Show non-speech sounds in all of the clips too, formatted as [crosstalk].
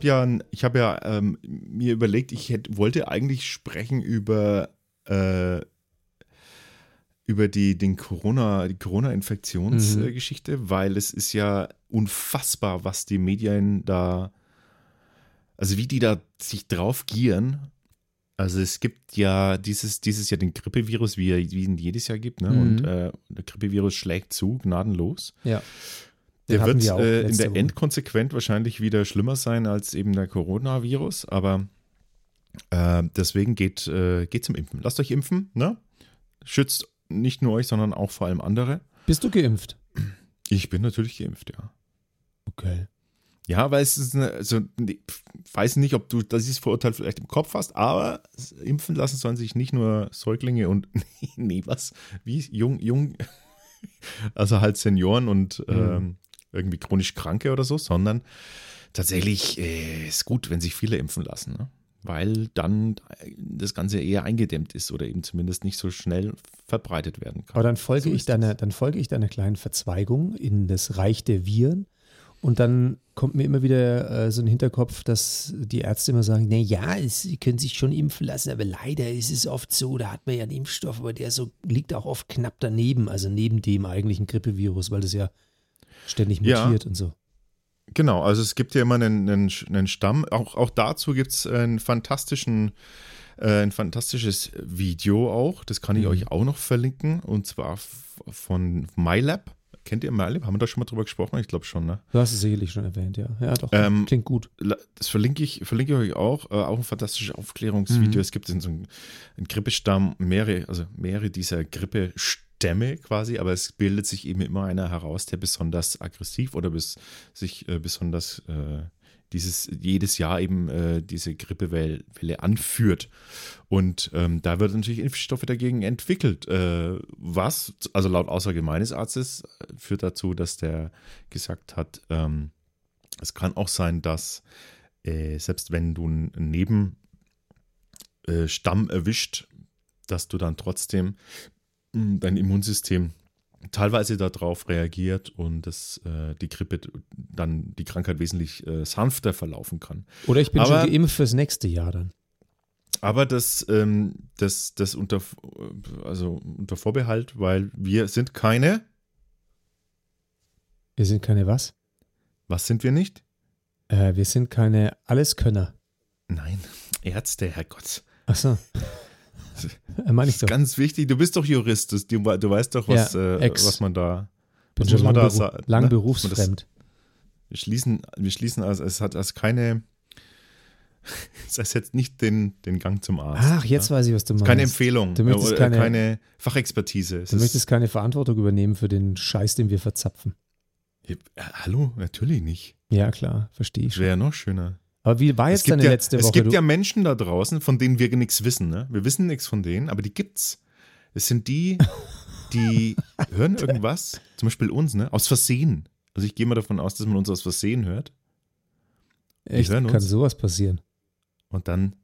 habe ja, ich hab ja ähm, mir überlegt, ich hätte, wollte eigentlich sprechen über, äh, über die, den Corona, die Corona-Infektionsgeschichte, mhm. weil es ist ja unfassbar, was die Medien da, also wie die da sich drauf gieren. Also es gibt ja dieses, dieses Jahr den Grippevirus, wie, wie ihn jedes Jahr gibt, ne? Mhm. Und äh, der Grippevirus schlägt zu, gnadenlos. Ja. Der wird äh, in der Endkonsequent wahrscheinlich wieder schlimmer sein als eben der Coronavirus, aber äh, deswegen geht, äh, geht zum Impfen. Lasst euch impfen, ne? Schützt nicht nur euch, sondern auch vor allem andere. Bist du geimpft? Ich bin natürlich geimpft, ja. Okay. Ja, weil es ist eine, also, ich weiß nicht, ob du dieses Vorurteil vielleicht im Kopf hast, aber impfen lassen sollen sich nicht nur Säuglinge und, [laughs] nee, was, wie, jung, jung, [laughs] also halt Senioren und mhm. ähm, irgendwie chronisch Kranke oder so, sondern tatsächlich äh, ist gut, wenn sich viele impfen lassen, ne? weil dann das Ganze eher eingedämmt ist oder eben zumindest nicht so schnell verbreitet werden kann. Aber dann folge, so ich, deiner, dann folge ich deiner kleinen Verzweigung in das Reich der Viren. Und dann kommt mir immer wieder äh, so ein Hinterkopf, dass die Ärzte immer sagen, na ja, sie können sich schon impfen lassen, aber leider ist es oft so, da hat man ja einen Impfstoff, aber der so liegt auch oft knapp daneben, also neben dem eigentlichen Grippevirus, weil das ja ständig mutiert ja. und so. Genau, also es gibt ja immer einen, einen, einen Stamm. Auch, auch dazu gibt es einen fantastischen, äh, ein fantastisches Video auch. Das kann ich mhm. euch auch noch verlinken. Und zwar von MyLab. Kennt ihr MyLab? Haben wir da schon mal drüber gesprochen? Ich glaube schon, ne? Du hast es sicherlich schon erwähnt, ja. Ja, doch. Ähm, klingt gut. Das verlinke ich, verlinke ich euch auch. Äh, auch ein fantastisches Aufklärungsvideo. Mhm. Es gibt in so einem Grippestamm mehrere, also mehrere dieser Grippestamm Stämme quasi, aber es bildet sich eben immer einer heraus, der besonders aggressiv oder bis, sich äh, besonders äh, dieses jedes Jahr eben äh, diese Grippewelle anführt. Und ähm, da wird natürlich Impfstoffe dagegen entwickelt. Äh, was, also laut Aussage meines Arztes, äh, führt dazu, dass der gesagt hat, ähm, es kann auch sein, dass äh, selbst wenn du einen Nebenstamm erwischt, dass du dann trotzdem dein Immunsystem teilweise darauf reagiert und dass äh, die Grippe dann die Krankheit wesentlich äh, sanfter verlaufen kann. Oder ich bin aber, schon geimpft fürs nächste Jahr dann. Aber das, ähm, das, das unter, also unter Vorbehalt, weil wir sind keine. Wir sind keine was? Was sind wir nicht? Äh, wir sind keine Alleskönner. Nein, Ärzte, Herrgott. Ach so. Äh, meine ich doch. Ganz wichtig, du bist doch Jurist, du, du weißt doch, was, ja, äh, was man da. Bin was lang, da Beru lang ne? berufsfremd. wir schließen, wir schließen also, es hat also keine. Es ersetzt nicht den, den Gang zum Arzt. Ach, jetzt ja? weiß ich, was du meinst. Keine Empfehlung, du möchtest keine, keine Fachexpertise. Es du möchtest keine Verantwortung übernehmen für den Scheiß, den wir verzapfen. Ja, hallo, natürlich nicht. Ja, klar, verstehe ich. Wäre ja noch schöner. Aber wie war jetzt deine ja, letzte Woche? Es gibt ja Menschen da draußen, von denen wir nichts wissen. Ne? Wir wissen nichts von denen, aber die gibt's. Es sind die, die [laughs] hören irgendwas, zum Beispiel uns, ne? Aus Versehen. Also ich gehe mal davon aus, dass man uns aus Versehen hört. Die Echt? Kann uns. sowas passieren? Und dann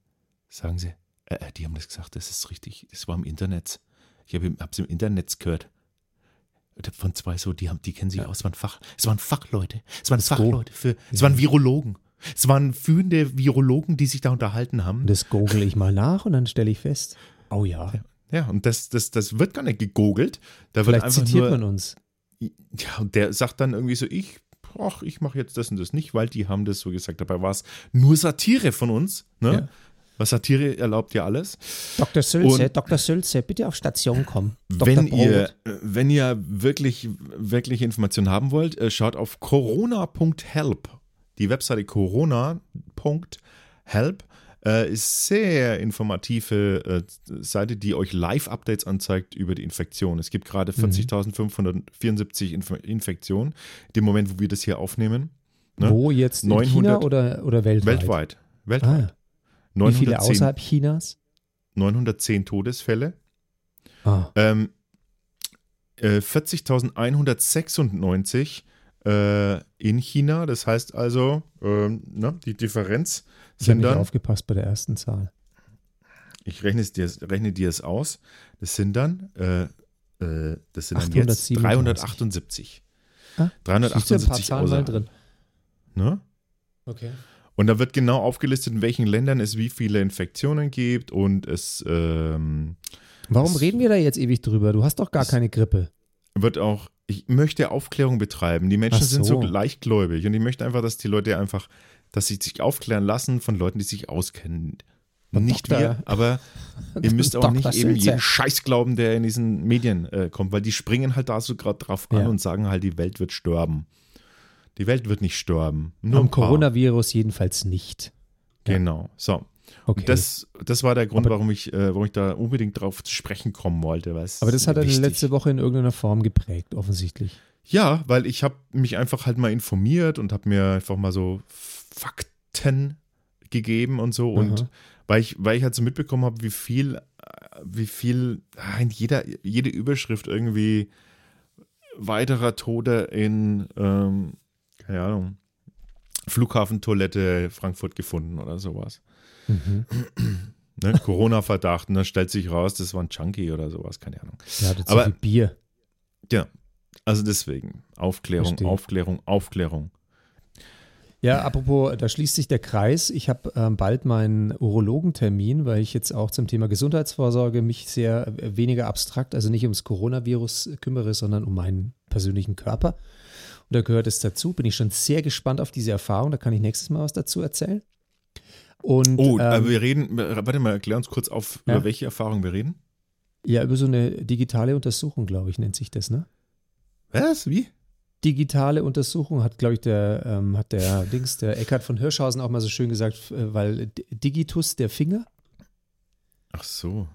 sagen sie, äh, äh, die haben das gesagt, das ist richtig, das war im Internet. Ich habe es im Internet gehört. Von zwei so, die haben, die kennen sich ja. aus, es waren Fach, es waren Fachleute, es waren Fachleute für, es waren Virologen. Es waren führende Virologen, die sich da unterhalten haben. Das google ich mal nach und dann stelle ich fest, oh ja. Ja, und das, das, das wird gar nicht gegogelt. Da Vielleicht zitiert nur, man uns. Ja, und der sagt dann irgendwie so, ich, ach, ich mache jetzt das und das nicht, weil die haben das so gesagt. Dabei war es nur Satire von uns. Ne? Ja. Was Satire erlaubt ja alles. Dr. Sülze, und Dr. Sülze, bitte auf Station kommen. Wenn ihr, wenn ihr wirklich, wirklich Informationen haben wollt, äh, schaut auf corona.help die Webseite corona.help äh, ist sehr informative äh, Seite, die euch Live-Updates anzeigt über die Infektion. Es gibt gerade 40.574 Inf Infektionen, dem Moment, wo wir das hier aufnehmen. Ne? Wo jetzt? In 900, China oder, oder weltweit? Weltweit. weltweit. Ah, Wie viele außerhalb Chinas? 910 Todesfälle. Ah. Ähm, äh, 40.196 äh, in China. Das heißt also, ähm, ne, die Differenz ich sind dann. aufgepasst bei der ersten Zahl. Ich rechne, dir, rechne dir es aus. Das sind dann, äh, äh, das sind dann jetzt 378. Ah, 378 ein paar Zahlen drin. Ne? Okay. Und da wird genau aufgelistet, in welchen Ländern es wie viele Infektionen gibt und es. Ähm, Warum es reden wir da jetzt ewig drüber? Du hast doch gar keine Grippe. wird auch. Ich möchte Aufklärung betreiben. Die Menschen Ach sind so so. leichtgläubig und ich möchte einfach, dass die Leute einfach, dass sie sich aufklären lassen von Leuten, die sich auskennen. Und Nicht Doktor- wir, aber [laughs] ihr müsst auch Dr. nicht eben jeden Scheiß glauben, der in diesen Medien äh, kommt, weil die springen halt da so gerade drauf an Ja. und sagen halt, die Welt wird sterben. Die Welt wird nicht sterben. Nur Am. Coronavirus jedenfalls nicht. Genau. So. Okay. Und das, das war der Grund, Aber- warum ich, äh, warum ich da unbedingt drauf zu sprechen kommen wollte. weil Aber das hat wichtig. letzte Woche in irgendeiner Form geprägt, offensichtlich. Ja, weil ich habe mich einfach halt mal informiert und habe mir einfach mal so Fakten gegeben und so. Und Aha. weil ich, weil ich halt so mitbekommen habe, wie viel, wie viel in jeder, jede Überschrift irgendwie weiterer Tode in, ähm, keine Ahnung, Flughafentoilette Frankfurt gefunden oder sowas. Mhm. Ne? Corona-Verdacht und dann stellt sich raus, das war ein Junkie oder sowas, keine Ahnung. Ja, das Aber- viel Bier. Ja, also deswegen Aufklärung, Verstehe. Aufklärung, Aufklärung. Ja, apropos, da schließt sich der Kreis. Ich habe ähm, bald meinen Urologentermin, weil ich jetzt auch zum Thema Gesundheitsvorsorge mich sehr äh, weniger abstrakt, also nicht ums Coronavirus kümmere, sondern um meinen persönlichen Körper. Und da gehört es dazu. Bin ich schon sehr gespannt auf diese Erfahrung. Da kann ich nächstes Mal was dazu erzählen. Und Oh, ähm, äh, wir reden, warte mal, erklär uns kurz auf, Ja. über welche Erfahrung wir reden. ja, über so eine digitale Untersuchung, glaube ich, nennt sich das, ne? Was? Wie? digitale Untersuchung hat, glaube ich, der, ähm, hat der [laughs] Dings, der Eckhard von Hirschhausen auch mal so schön gesagt, äh, weil Digitus der Finger. Ach so,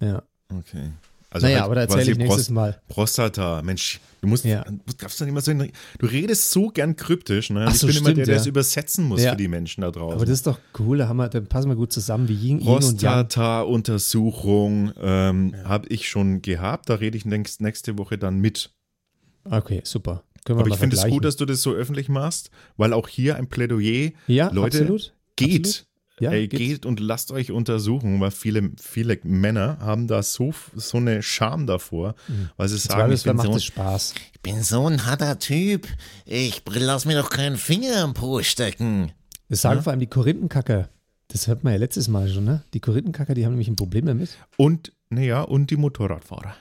Ja. okay. Also naja, halt aber da erzähle ich nächstes Prost- Mal. Prostata, Mensch, du musst, Ja. du darfst nicht mal so, in, du redest so gern kryptisch, ne? Ach ich so, bin immer der, stimmt, der ja. es übersetzen muss Ja. für die Menschen da draußen. Aber das ist doch cool, da, haben wir, da passen wir gut zusammen wie Yin. Prostata-Untersuchung ähm, habe ich schon gehabt, da rede ich nächst, nächste Woche dann mit. Okay, super. Können Aber ich finde es gut, dass du das so öffentlich machst, weil auch hier ein Plädoyer ja, Leute, absolut. geht. Absolut. Ja, Ey, geht's. geht und lasst euch untersuchen, weil viele, viele Männer haben da so, so eine Scham davor, weil sie sagen, ich bin, so, Spaß. Ich bin so ein harter Typ. Ich lass mir doch keinen Finger im Po stecken. Das sagen vor allem die Korinthenkacker. Das hört man ja letztes Mal schon, ne? Die Korinthenkacker, die haben nämlich ein Problem damit. und, naja, und die Motorradfahrer.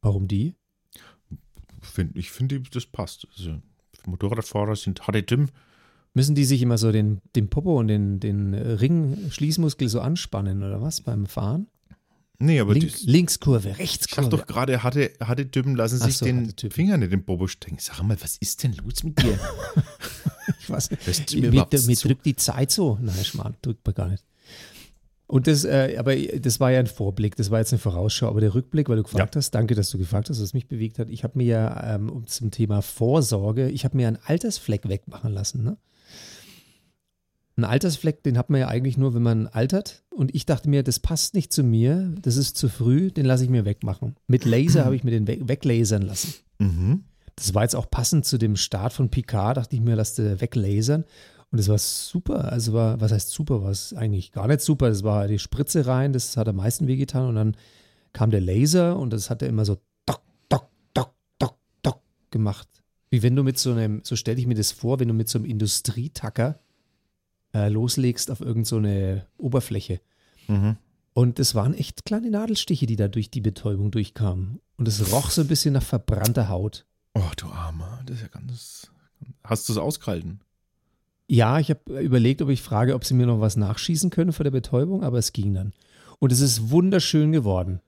Warum die? Find, ich finde, das passt. Also, Motorradfahrer sind harte Tim. Müssen die sich immer so den, den Popo und den, den Ring-Schließmuskel so anspannen oder was beim Fahren? Nee, aber Link, Linkskurve, ich sag Rechtskurve. doch gerade, harte, harte Typen lassen sich so, den. Finger nicht im Bobo stecken. Sag mal, was ist denn los mit dir? [laughs] Ich weiß nicht. Mir Mir, mir drückt die Zeit so. Nein, Schmarrn, drückt man gar nicht. Und das, äh, aber das war ja ein Vorblick, das war jetzt eine Vorausschau, aber der Rückblick, weil du gefragt hast, danke, dass du gefragt hast, was mich bewegt hat. Ich habe mir ja ähm, um, zum Thema Vorsorge, ich habe mir einen Altersfleck wegmachen lassen. Ne? Ein Altersfleck, den hat man ja eigentlich nur, wenn man altert. Und ich dachte mir, das passt nicht zu mir, das ist zu früh, den lasse ich mir wegmachen. Mit Laser habe ich mir den we weglasern lassen. mhm. Das war jetzt auch passend zu dem Start von Picard, dachte ich mir, lass dir weglasern. Und es war super. Also war, was heißt super? War es eigentlich gar nicht super. Es war die Spritze rein, das hat am meisten wehgetan. Und dann kam der Laser und das hat er immer so dock, dock, dock, dock, dock gemacht. Wie wenn du mit so einem, so stelle ich mir das vor, wenn du mit so einem Industrietacker äh, loslegst auf irgendeine so eine Oberfläche. Mhm. Und es waren echt kleine Nadelstiche, die da durch die Betäubung durchkamen. Und es roch so ein bisschen nach verbrannter Haut. Oh, du Armer, das ist ja ganz. Hast du es ausgehalten? Ja, ich habe überlegt, ob ich frage, ob sie mir noch was nachschießen können vor der Betäubung, aber es ging dann. Und es ist wunderschön geworden.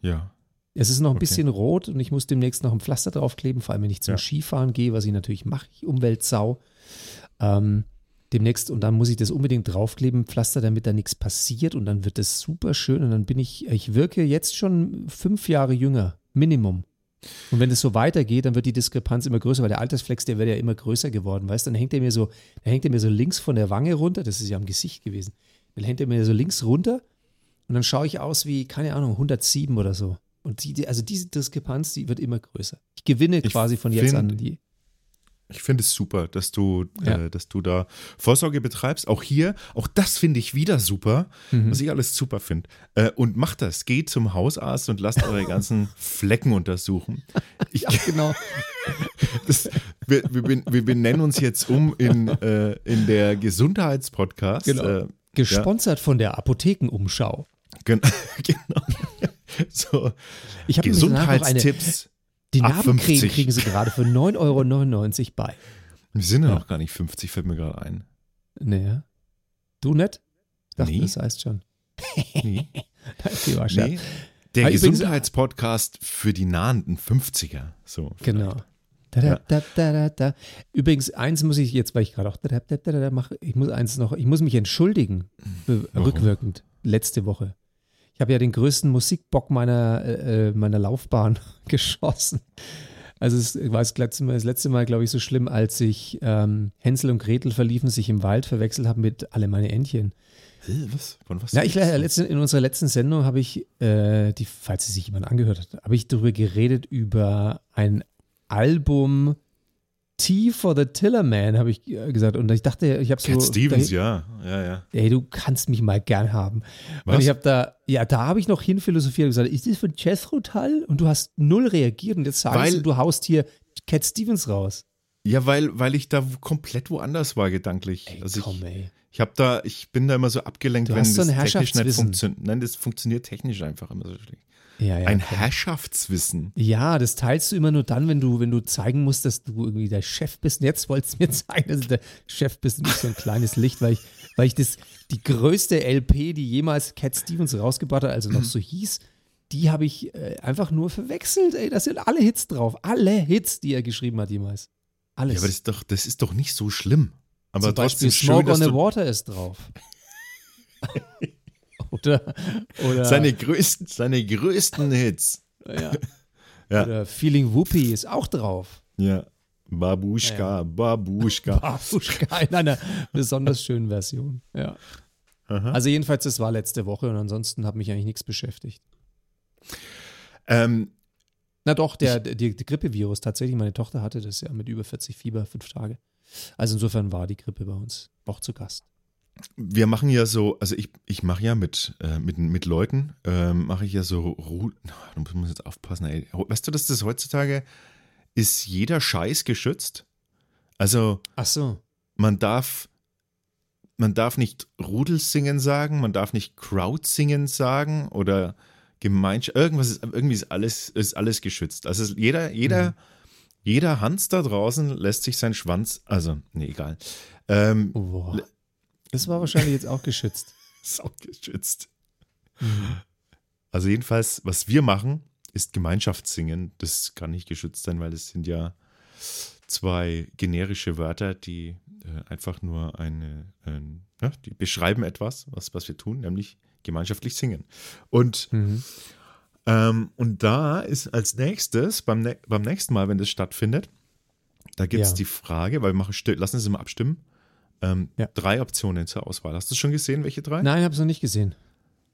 Ja. Es ist noch ein Okay. bisschen rot und ich muss demnächst noch ein Pflaster draufkleben, vor allem wenn ich zum Ja. Skifahren gehe, was ich natürlich mache, ich Umweltsau. Ähm, demnächst und dann muss ich das unbedingt draufkleben, Pflaster, damit da nichts passiert und dann wird es super schön und dann bin ich, ich wirke jetzt schon fünf Jahre jünger, Minimum. Und wenn es so weitergeht, dann wird die Diskrepanz immer größer, weil der Altersflex, der wird ja immer größer geworden, weißt du? Dann hängt er mir so, dann hängt er mir so links von der Wange runter, das ist ja am Gesicht gewesen. Dann hängt er mir so links runter und dann schaue ich aus wie, keine Ahnung, 107 oder so. Und die- also diese Diskrepanz, die wird immer größer. Ich gewinne Ich quasi von jetzt find- an die. Ich finde es super, dass du, Ja. äh, dass du da Vorsorge betreibst. Auch hier, auch das finde ich wieder super, Mhm. was ich alles super finde. Äh, und macht das. Geht zum Hausarzt und lasst eure ganzen [laughs] Flecken untersuchen. Ich, Ja, genau. [laughs] das, wir, wir, wir benennen uns jetzt um in, äh, in der Gesundheitspodcast. Genau. Äh, Gesponsert von der Apothekenumschau. gen [laughs] genau. So, Ich Gesundheitstipps. Die Narbencreme 50. kriegen sie gerade für 9,99 Euro bei. Wir sind ja noch gar nicht 50, fällt mir gerade ein. Naja. Du nicht? Ich dachte, Nee. das heißt schon. [laughs] Nee. Scherz. nee. Der Ah, übrigens- Gesundheitspodcast für die nahenden 50er. So. Genau. Da, da, da, da, da, da. Übrigens, eins muss ich jetzt, weil ich gerade auch da, da, da, da, da mache, ich muss eins noch, ich muss mich entschuldigen, Warum? rückwirkend, letzte Woche. Ich habe ja den größten Musikbock meiner, äh, äh, meiner Laufbahn [laughs] geschossen. Also es war das letzte Mal, das letzte Mal glaube ich, so schlimm, als ich ähm, Hänsel und Gretel verliefen, sich im Wald verwechselt haben mit alle meine Entchen. Was? Von was? Ja, ich letzten, in unserer letzten Sendung habe ich, äh, die, falls sie sich jemand angehört hat, habe ich darüber geredet über ein Album T for the Tillerman, habe ich äh, gesagt. Und ich dachte, ich habe so. Cat Stevens, ja. Ja, ja. Ey, du kannst mich mal gern haben. Was? Und ich habe da, ja, da habe ich noch hinphilosophiert und gesagt, ist das von Jethro Tull? Und du hast null reagiert und jetzt sagst Weil- du, du haust hier Cat Stevens raus. Ja, weil, weil ich da komplett woanders war gedanklich. Ey, also komm, ich, ey. ich habe da, ich bin da immer so abgelenkt, Du wenn so das ein technisch nicht funktioniert. Nein, das funktioniert technisch einfach immer so schlecht. Ja, ja, Ein komm. Herrschaftswissen. Ja, das teilst du immer nur dann, wenn du, wenn du zeigen musst, dass du irgendwie der Chef bist. Und jetzt wolltest du mir [laughs] zeigen, dass du der Chef bist und nicht so ein kleines Licht, weil ich, weil ich das, die größte LP, die jemals Cat Stevens rausgebracht hat, also noch so hieß, die habe ich äh, einfach nur verwechselt. Ey, da sind alle Hits drauf. Alle Hits, die er geschrieben hat jemals. Alles. Ja, aber das ist doch, das ist doch nicht so schlimm. Aber Zum trotzdem Beispiel schön, Smoke on the Water ist drauf. [laughs] oder, oder, seine größten, seine größten Hits. ja, [laughs] Ja. oder Feeling Whoopi ist auch drauf. Ja. Babuschka, Babuschka. [laughs] Babuschka in einer besonders schönen Version. Ja. Aha. Also jedenfalls, das war letzte Woche und ansonsten hat mich eigentlich nichts beschäftigt. Ähm, Na doch, der, der, der Grippevirus, tatsächlich, meine Tochter hatte das ja mit über 40 Fieber, fünf Tage. Also insofern war die Grippe bei uns auch zu Gast. Wir machen ja so, also ich, ich mache ja mit, äh, mit, mit Leuten, ähm, mache ich ja so, Ru da muss man jetzt aufpassen, ey. Weißt du, dass das heutzutage ist jeder Scheiß geschützt? Also Ach so. man darf, man darf nicht Rudelsingen sagen, man darf nicht Crowdsingen sagen oder Gemeinschaft, irgendwas ist, irgendwie ist alles, ist alles geschützt. Also jeder, jeder, jeder Hans da draußen lässt sich seinen Schwanz, also, nee, egal. Ähm, Oh. Das war wahrscheinlich jetzt auch geschützt. [laughs] ist auch geschützt. Also jedenfalls, was wir machen, ist Gemeinschaftssingen. Das kann nicht geschützt sein, weil es sind ja zwei generische Wörter, die äh, einfach nur eine, ein, ja, die beschreiben etwas, was, was wir tun, nämlich gemeinschaftlich singen. Und, Mhm. ähm, und da ist als nächstes, beim, beim nächsten Mal, wenn das stattfindet, da gibt es Ja. die Frage, weil wir machen, lassen Sie mal abstimmen, ähm, Ja. drei Optionen zur Auswahl. Hast du schon gesehen, welche drei? Nein, habe es noch nicht gesehen.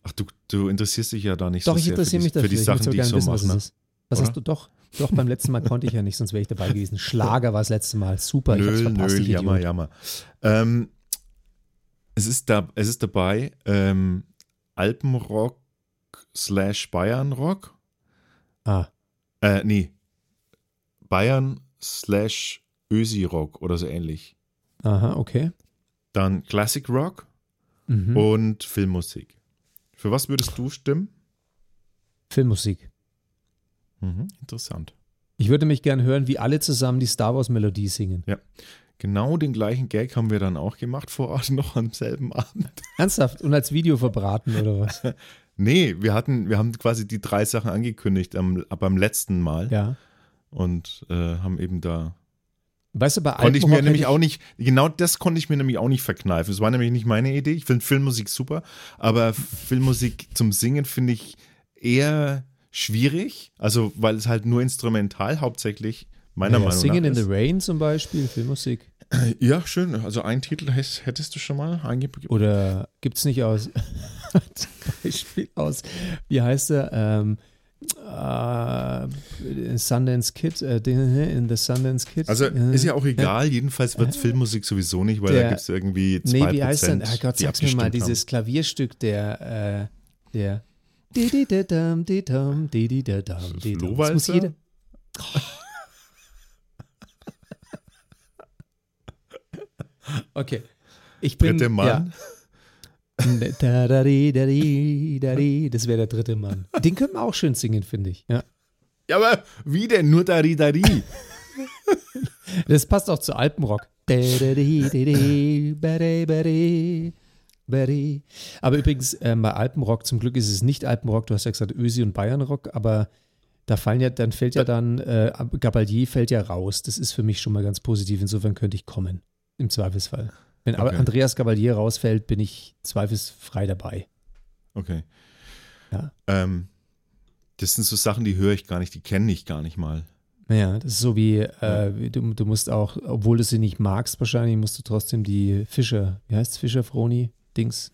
Ach, du, du interessierst dich ja da nicht Doch, so ich sehr interessiere für mich die, dafür. für die ich Sachen, möchte die ich so wissen, was mache. es ist. Was hast du doch? Doch, beim letzten Mal konnte ich ja nicht, sonst wäre ich dabei gewesen. Schlager war das letzte Mal. Super, ich hab's Nö, verpasst, nö, ich jammer, Idiot. jammer. Ähm, es, ist da, es ist dabei ähm, Alpenrock slash Bayernrock. Ah, Äh, nee. Bayern slash Ösi-Rock oder so ähnlich. Aha, okay. Dann Classic Rock Mhm. und Filmmusik. Für was würdest du stimmen? Filmmusik. Mhm, interessant. Ich würde mich gern hören, wie alle zusammen die Star Wars Melodie singen. Genau den gleichen Gag haben wir dann auch gemacht vor Ort [laughs] noch am selben Abend. Ernsthaft? Und als Video verbraten oder was? [laughs] Nee, wir hatten, wir haben quasi die drei Sachen angekündigt am, beim letzten Mal Ja. und äh, haben eben da. Weißt du, bei Konnte ich mir nämlich auch nicht, genau das konnte ich mir nämlich auch nicht verkneifen. Es war nämlich nicht meine Idee. Ich finde Filmmusik super, aber Filmmusik zum Singen finde ich eher schwierig. Also, weil es halt nur instrumental hauptsächlich meiner ja, Meinung Singing nach in the. Rain zum Beispiel, Filmmusik. [clears throat] Ja, schön. Also, einen Titel hätt- hättest du schon mal eingegeben. Oder gibt es nicht aus, [laughs] zum Beispiel aus, wie heißt er, ähm, äh, Sundance Kid, den- in the Sundance Kid. Also ist ja auch egal, jedenfalls wird Filmmusik sowieso nicht, weil Der- da gibt es irgendwie 2%. Nee, wie heißt denn? Ach Gott, sag's mir mal, abgestimmt dieses Klavierstück der, äh, der. Das muss jeder. [laughs] Okay. Ich bin. Dritte Mann. Ja. Da-di. Das wäre der dritte Mann. Den können wir auch schön singen, finde ich. Ja. Ja, aber wie denn? Nur Dari Dari. Das passt auch zu Alpenrock. Aber übrigens, ähm, bei Alpenrock, zum Glück ist es nicht Alpenrock, du hast ja gesagt Ösi und Bayernrock, aber da fallen ja, dann fällt ja dann, äh, Gabaldier fällt ja raus. Das ist für mich schon mal ganz positiv. Insofern könnte ich kommen. Im Zweifelsfall. Wenn aber Okay. Andreas Gabalier rausfällt, bin ich zweifelsfrei dabei. Okay. Ja. Ähm, das sind so Sachen, die höre ich gar nicht, die kenne ich gar nicht mal. Naja, das ist so wie, äh, du, du musst auch, obwohl du sie nicht magst, wahrscheinlich musst du trotzdem die Fischer, wie heißt Fischer, Froni, Dings,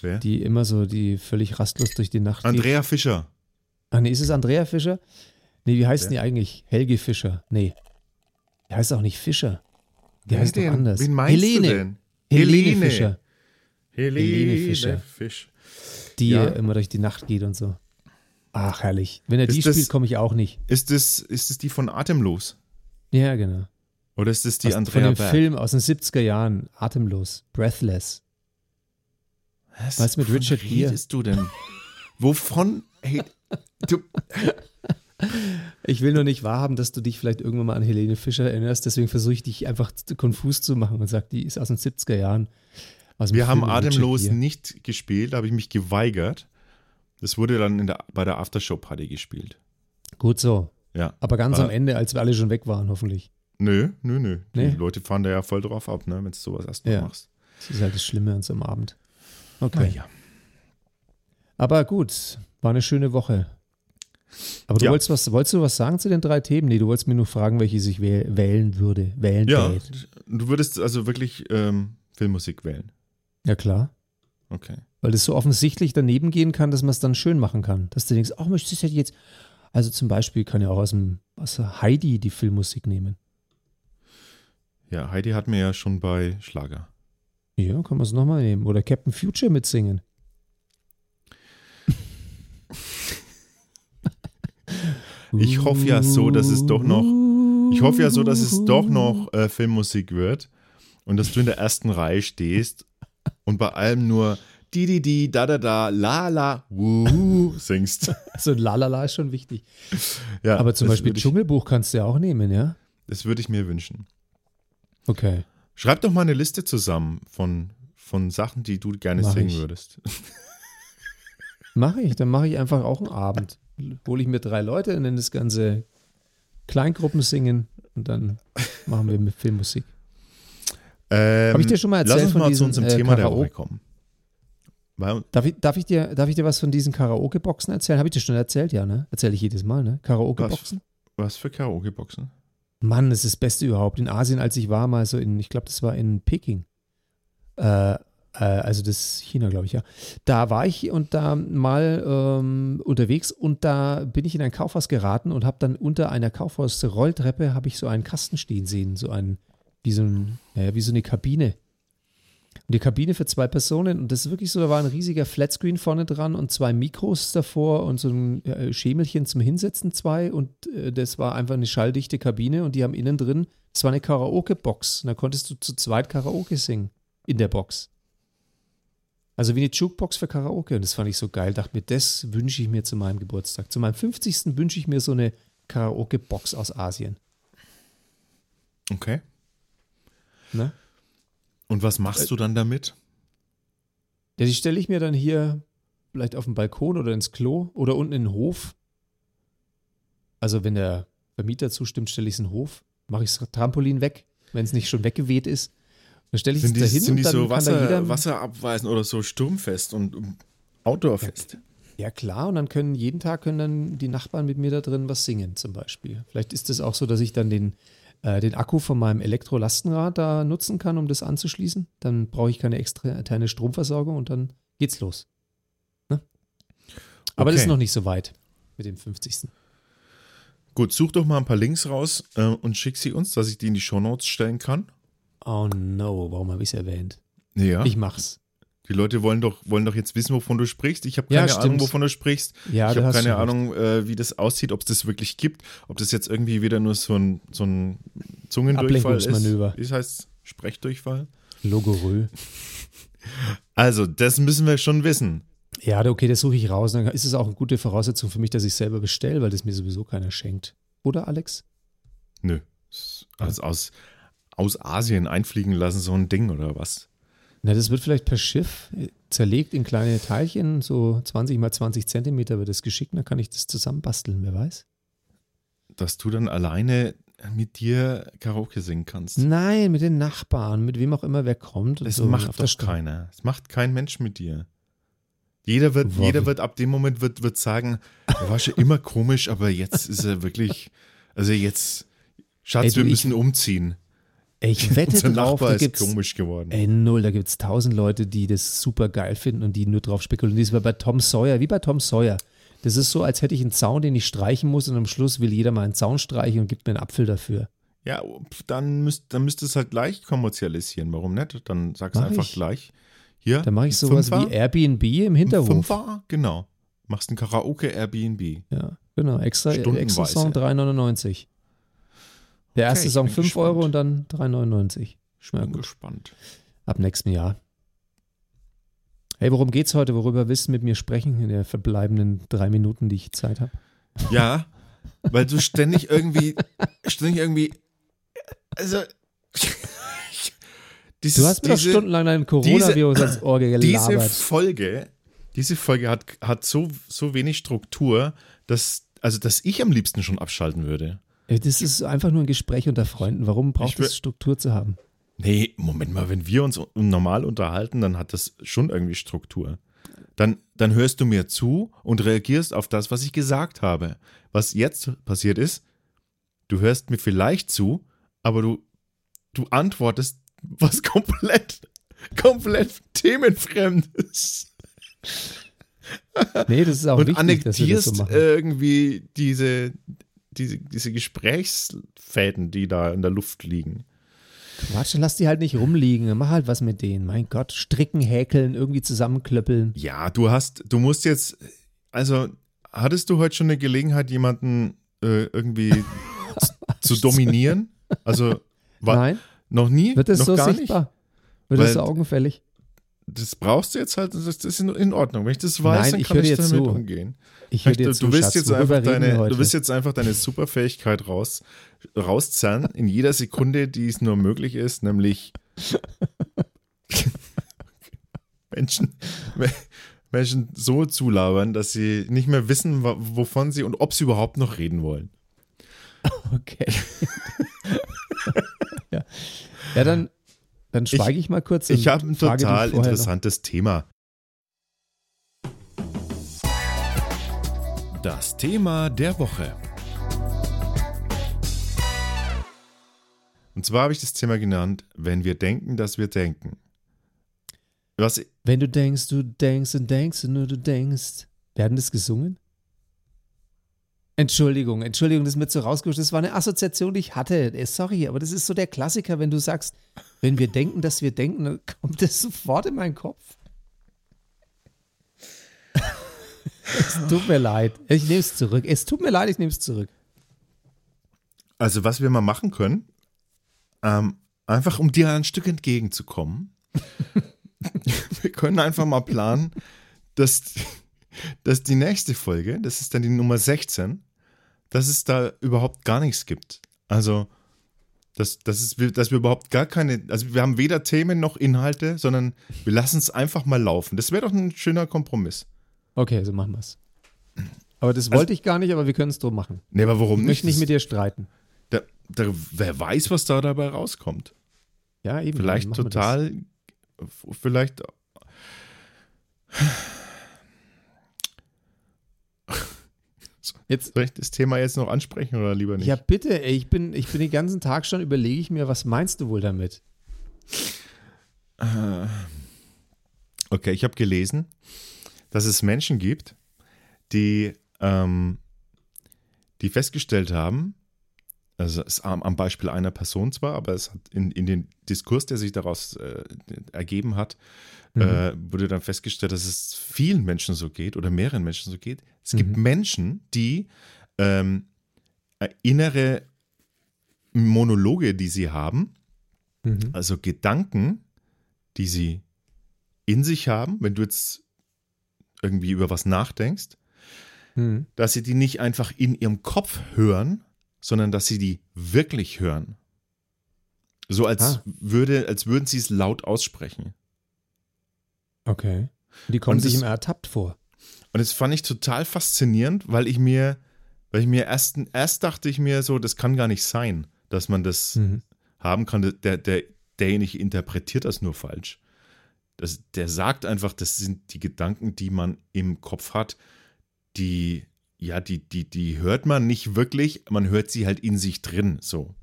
Wer? die immer so, die völlig rastlos durch die Nacht geht. Andrea Fischer. Ah, nee, ist es Andrea Fischer? Nee, wie heißt Wer? die eigentlich? Helge Fischer. Nee. Die heißt auch nicht Fischer. Die heißt doch anders. Wen meinst Helene. du denn? Helene Fischer. Helene, Helene Fischer. Fisch. Die Ja. immer durch die Nacht geht und so. Ach, herrlich. Wenn er Ist die das- spielt, komme ich auch nicht. Ist das, ist das die von Atemlos? Ja, genau. Oder ist das die Aus, Andrea von dem Berg? Film aus den 70er Jahren. Atemlos. Breathless. Was, Was mit Richard Gere? redest du denn? Wovon? Hey, du, [laughs] Ich will nur nicht wahrhaben, dass du dich vielleicht irgendwann mal an Helene Fischer erinnerst. Deswegen versuche ich dich einfach konfus zu machen und sage, die ist aus den 70er Jahren. Wir haben Film Atemlos nicht gespielt, da habe ich mich geweigert. Das wurde dann der, bei der Aftershow-Party gespielt. Gut so. Ja. Aber ganz Ah. am Ende, als wir alle schon weg waren, hoffentlich. Nö, nö, nö. Die Nee? Leute fahren da ja voll drauf ab, ne, wenn du sowas erstmal Ja. machst. Das ist halt das Schlimme an so einem Abend. Okay. Naja. Aber gut, war eine schöne Woche. Aber du Ja. wolltest, was, wolltest du was sagen zu den drei Themen? Nee, du wolltest mir nur fragen, welche ich wäh wählen würde. Wählen Ja, tät. du würdest also wirklich ähm, Filmmusik wählen. Ja, klar. Okay. Weil das so offensichtlich daneben gehen kann, dass man es dann schön machen kann. Dass du denkst, ach, möchtest du jetzt. Also zum Beispiel kann ja auch aus dem aus Heidi die Filmmusik nehmen. Ja, Heidi hat mir ja schon bei Schlager. Ja, kann man es nochmal nehmen. Oder Captain Future mitsingen. Ich hoffe ja so, dass es doch noch, ich hoffe ja so, dass es doch noch äh, Filmmusik wird und dass du in der ersten Reihe stehst und bei allem nur di di di da da da la la singst. [laughs] Also Lalala ist schon wichtig. Ja, Aber zum Beispiel ich, Dschungelbuch kannst du ja auch nehmen, ja? das würde ich mir wünschen. Okay. Schreib doch mal eine Liste zusammen von, von Sachen, die du gerne Mach singen ich. würdest. [laughs] Mache ich. Dann mache ich einfach auch einen Abend. Hole ich mir drei Leute und nenne das Ganze Kleingruppen singen und dann machen wir mit Filmmusik. Ähm, Hab ich dir schon mal Lass erzählt uns von mal zu diesen, unserem äh, Thema der Karaoke- Woche kommen. Darf ich, darf, ich dir, darf ich dir was von diesen Karaoke-Boxen erzählen? Habe ich dir schon erzählt, ja, ne? Erzähle ich jedes Mal, ne? Karaoke-Boxen? was für Karaoke-Boxen? Mann, das ist das Beste überhaupt. In Asien, als ich war, mal so in, ich glaube, das war in Peking. Äh, also das China, glaube ich, ja. Da war ich und da mal ähm, unterwegs und da bin ich in ein Kaufhaus geraten und habe dann unter einer Kaufhaus-Rolltreppe habe ich so einen Kasten stehen sehen, so ein, wie so, ein, naja, wie so eine Kabine. Und die Kabine für zwei Personen und das ist wirklich so, da war ein riesiger Flatscreen vorne dran und zwei Mikros davor und so ein äh, Schemelchen zum Hinsetzen zwei und äh, das war einfach eine schalldichte Kabine und die haben innen drin, das war eine Karaoke-Box und da konntest du zu zweit Karaoke singen in der Box. Also wie eine Jukebox für Karaoke und das fand ich so geil, dachte mir, das wünsche ich mir zu meinem Geburtstag. Zu meinem 50. wünsche ich mir so eine Karaoke-Box aus Asien. Okay. Ne? Und was Äh, machst du dann damit? Ja, die stelle ich mir dann hier vielleicht auf den Balkon oder ins Klo oder unten in den Hof. Also wenn der Vermieter zustimmt, stelle ich es in den Hof, mache ich das Trampolin weg, wenn es nicht schon weggeweht ist. Dann stelle ich es Sind die, dahin sind und die so kann da Wasser, wasserabweisend oder so sturmfest und um, outdoorfest? Ja klar, und dann können jeden Tag können dann die Nachbarn mit mir da drin was singen zum Beispiel. Vielleicht ist es auch so, dass ich dann den, äh, den Akku von meinem Elektrolastenrad da nutzen kann, um das anzuschließen. Dann brauche ich keine externe Stromversorgung und dann geht's los. Ne? Aber das Okay. ist noch nicht so weit mit dem 50. Gut, such doch mal ein paar Links raus äh, und schick sie uns, dass ich die in die Shownotes stellen kann. Oh no, warum habe ich es erwähnt? Ja. Ich mach's. die Leute wollen doch, wollen doch jetzt wissen, wovon du sprichst. Ich habe Ja, keine stimmt. Ahnung, wovon du sprichst. Ja, ich habe keine. Ahnung, äh, wie das aussieht, ob es das wirklich gibt, ob das jetzt irgendwie wieder nur so ein, so ein Zungendurchfall ist. Wie heißt Sprechdurchfall. Logorö. [laughs] Also, das müssen wir schon wissen. Ja, okay, das suche ich raus. Dann ist es auch eine gute Voraussetzung für mich, dass ich selber bestelle, weil das mir sowieso keiner schenkt. Oder, Alex? Nö. Also aus, aus Asien einfliegen lassen, so ein Ding oder was? Na, das wird vielleicht per Schiff äh, zerlegt in kleine Teilchen, so 20 mal 20 Zentimeter wird das geschickt, dann kann ich das zusammenbasteln, wer weiß. Dass du dann alleine mit dir Karaoke singen kannst. Nein, mit den Nachbarn, mit wem auch immer wer kommt. Das so macht doch keiner. Das macht kein Mensch mit dir. Jeder wird, Wow, jeder wird ab dem Moment wird, wird sagen, er war schon immer komisch, aber jetzt ist er wirklich, also jetzt, Schatz, Ey, du, wir ich- müssen umziehen. Ich [laughs] wette Unser drauf, Nachbar da ist gibt's, komisch geworden. ey, null, da gibt es tausend Leute, die das super geil finden und die nur drauf spekulieren. Das ist wie bei Tom Sawyer, wie bei Tom Sawyer. Das ist so, als hätte ich einen Zaun, den ich streichen muss und am Schluss will jeder mal einen Zaun streichen und gibt mir einen Apfel dafür. Ja, dann müsst, dann müsst es halt gleich kommerzialisieren. Warum nicht? Dann sag's Mach einfach ich. gleich. Hier. Dann mache ich sowas Fünfer, wie Airbnb im Hinterhof. Fünfer, genau. Machst ein Karaoke Airbnb. Ja, genau. Extra, extra Song 3,99. Der erste ich Song bin 5 gespannt. Euro und dann 3,99. Ja, Bin gut. gespannt. Ab nächstem Jahr. Hey, worum geht's heute? Worüber willst du mit mir sprechen in der verbleibenden drei Minuten, die ich Zeit habe? Ja, [laughs] weil du ständig irgendwie, ständig irgendwie, also, [laughs] dieses, Du hast mir doch diese, stundenlang dein Coronavirus ans Ohr [laughs] diese gelabert. Folge, diese Folge hat, hat so, so wenig Struktur, dass, also, dass ich am liebsten schon abschalten würde. Ey, Das ist einfach nur ein Gespräch unter Freunden. Warum braucht es Struktur zu haben? Nee, Moment mal, wenn wir uns normal unterhalten, dann hat das schon irgendwie Struktur. Dann, dann hörst du mir zu und reagierst auf das, was ich gesagt habe. Was jetzt passiert ist, du hörst mir vielleicht zu, aber du, du antwortest was [laughs] komplett, komplett themenfremdes. Nee, das ist auch und wichtig, dass wir das so annektierst machen. irgendwie diese, diese, diese Gesprächsfäden, die da in der Luft liegen. Quatsch, dann lass die halt nicht rumliegen. Mach halt was mit denen. Mein Gott, stricken, häkeln, irgendwie zusammenklöppeln. Ja, du hast, du musst jetzt, also hattest du heute schon eine Gelegenheit, jemanden äh, irgendwie [laughs] zu, dominieren? Also war Nein, noch nie? wird das noch so gar sichtbar? Wird das so augenfällig? nicht? Das brauchst du jetzt halt, das ist in, Ordnung. Wenn ich das weiß, Nein, dann ich kann ich dir damit zu. umgehen. Ich höre Du, dir zu, du, willst Schatz. jetzt einfach deine, du willst jetzt einfach deine Superfähigkeit raus, rauszerren in jeder Sekunde, die es nur möglich ist, nämlich [laughs] Menschen, Menschen so zulabern, dass sie nicht mehr wissen, wovon sie und ob sie überhaupt noch reden wollen. Okay. [laughs] ja. ja, dann, dann schweige ich, mal kurz. Ich habe ein total interessantes Thema. Das Thema der Woche. Und zwar habe ich das Thema genannt, wenn wir denken, dass wir denken. Was. Wenn du denkst, du denkst und denkst und nur du denkst. Werden das gesungen? Entschuldigung, Entschuldigung, das ist mir zu rausgerutscht. Das war eine Assoziation, die ich hatte. Eh, Sorry, aber das ist so der Klassiker, wenn du sagst, wenn wir denken, dass wir denken, dann [laughs] kommt das sofort in meinen Kopf. Es tut mir leid. Ich nehme es zurück. Es tut mir leid, ich nehme es zurück. also was wir mal machen können, ähm, einfach um dir ein Stück entgegenzukommen, [laughs] wir können einfach mal planen, dass, dass die nächste Folge, das ist dann die Nummer 16, dass es da überhaupt gar nichts gibt. Also, dass, dass, es, dass wir überhaupt gar keine, also wir haben weder Themen noch Inhalte, sondern wir lassen es einfach mal laufen. Das wäre doch ein schöner Kompromiss. Okay, so machen wir es. Aber das wollte ich gar nicht, aber wir können es drum machen. Nee, aber warum Ich nicht? möchte nicht mit dir streiten. Da, da, wer weiß, was da dabei rauskommt. Ja, eben. Vielleicht total, vielleicht. Jetzt, Soll ich das Thema jetzt noch ansprechen oder lieber nicht? ja, bitte, ey, ich bin, ich bin den ganzen Tag schon, überlege ich mir, was meinst du wohl damit? Okay, ich habe gelesen, dass es Menschen gibt, die, ähm, die festgestellt haben, also es ist am, am Beispiel einer Person zwar, aber es hat in, in den Diskurs, der sich daraus äh, ergeben hat, Mhm. äh, wurde dann festgestellt, dass es vielen Menschen so geht oder mehreren Menschen so geht. Es gibt Mhm. Menschen, die ähm, äh, innere Monologe, die sie haben, Mhm. Also Gedanken, die sie in sich haben, wenn du jetzt irgendwie über was nachdenkst, Mhm. dass sie die nicht einfach in ihrem Kopf hören, sondern dass sie die wirklich hören. So als Ah. würde, als würden sie es laut aussprechen. Okay. Die kommen Und sich immer ertappt vor. Und das fand ich total faszinierend, weil ich mir, weil ich mir erst, erst dachte ich mir so, das kann gar nicht sein, dass man das Mhm. haben kann. Der, der, derjenige interpretiert das nur falsch. Das, der sagt einfach, das sind die Gedanken, die man im Kopf hat, die, ja, die, die, die hört man nicht wirklich, man hört sie halt in sich drin, so.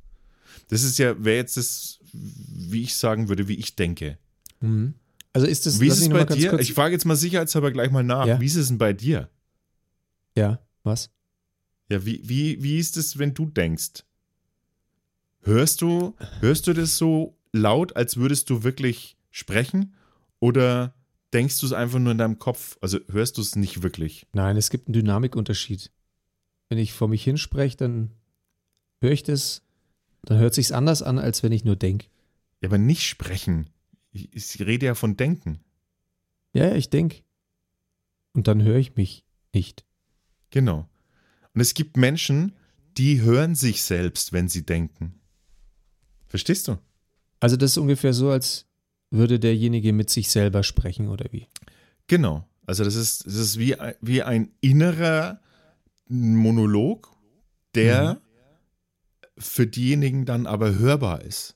Das ist ja, wäre jetzt das, wie ich sagen würde, wie ich denke. Mhm. Also ist das, Wie ist es bei dir? kurz- Ich frage jetzt mal sicherheitshalber gleich mal nach. Ja. Wie ist es denn bei dir? ja, was? Ja, wie, wie, wie ist es, wenn du denkst? Hörst du, hörst du das so laut, als würdest du wirklich sprechen? Oder denkst du es einfach nur in deinem Kopf? Also hörst du es nicht wirklich? Nein, es gibt einen Dynamikunterschied. Wenn ich vor mich hinspreche, dann höre ich das, dann hört sich's anders an, als wenn ich nur denke. Ja, aber nicht sprechen. Ich, ich rede ja von Denken. Ja, ja, ich denke. Und dann höre ich mich nicht. Genau. Und es gibt Menschen, die hören sich selbst, wenn sie denken. Verstehst du? Also das ist ungefähr so, als würde derjenige mit sich selber sprechen oder wie? Genau. Also das ist, das ist wie, ein- wie ein innerer Monolog, der für diejenigen dann aber hörbar ist.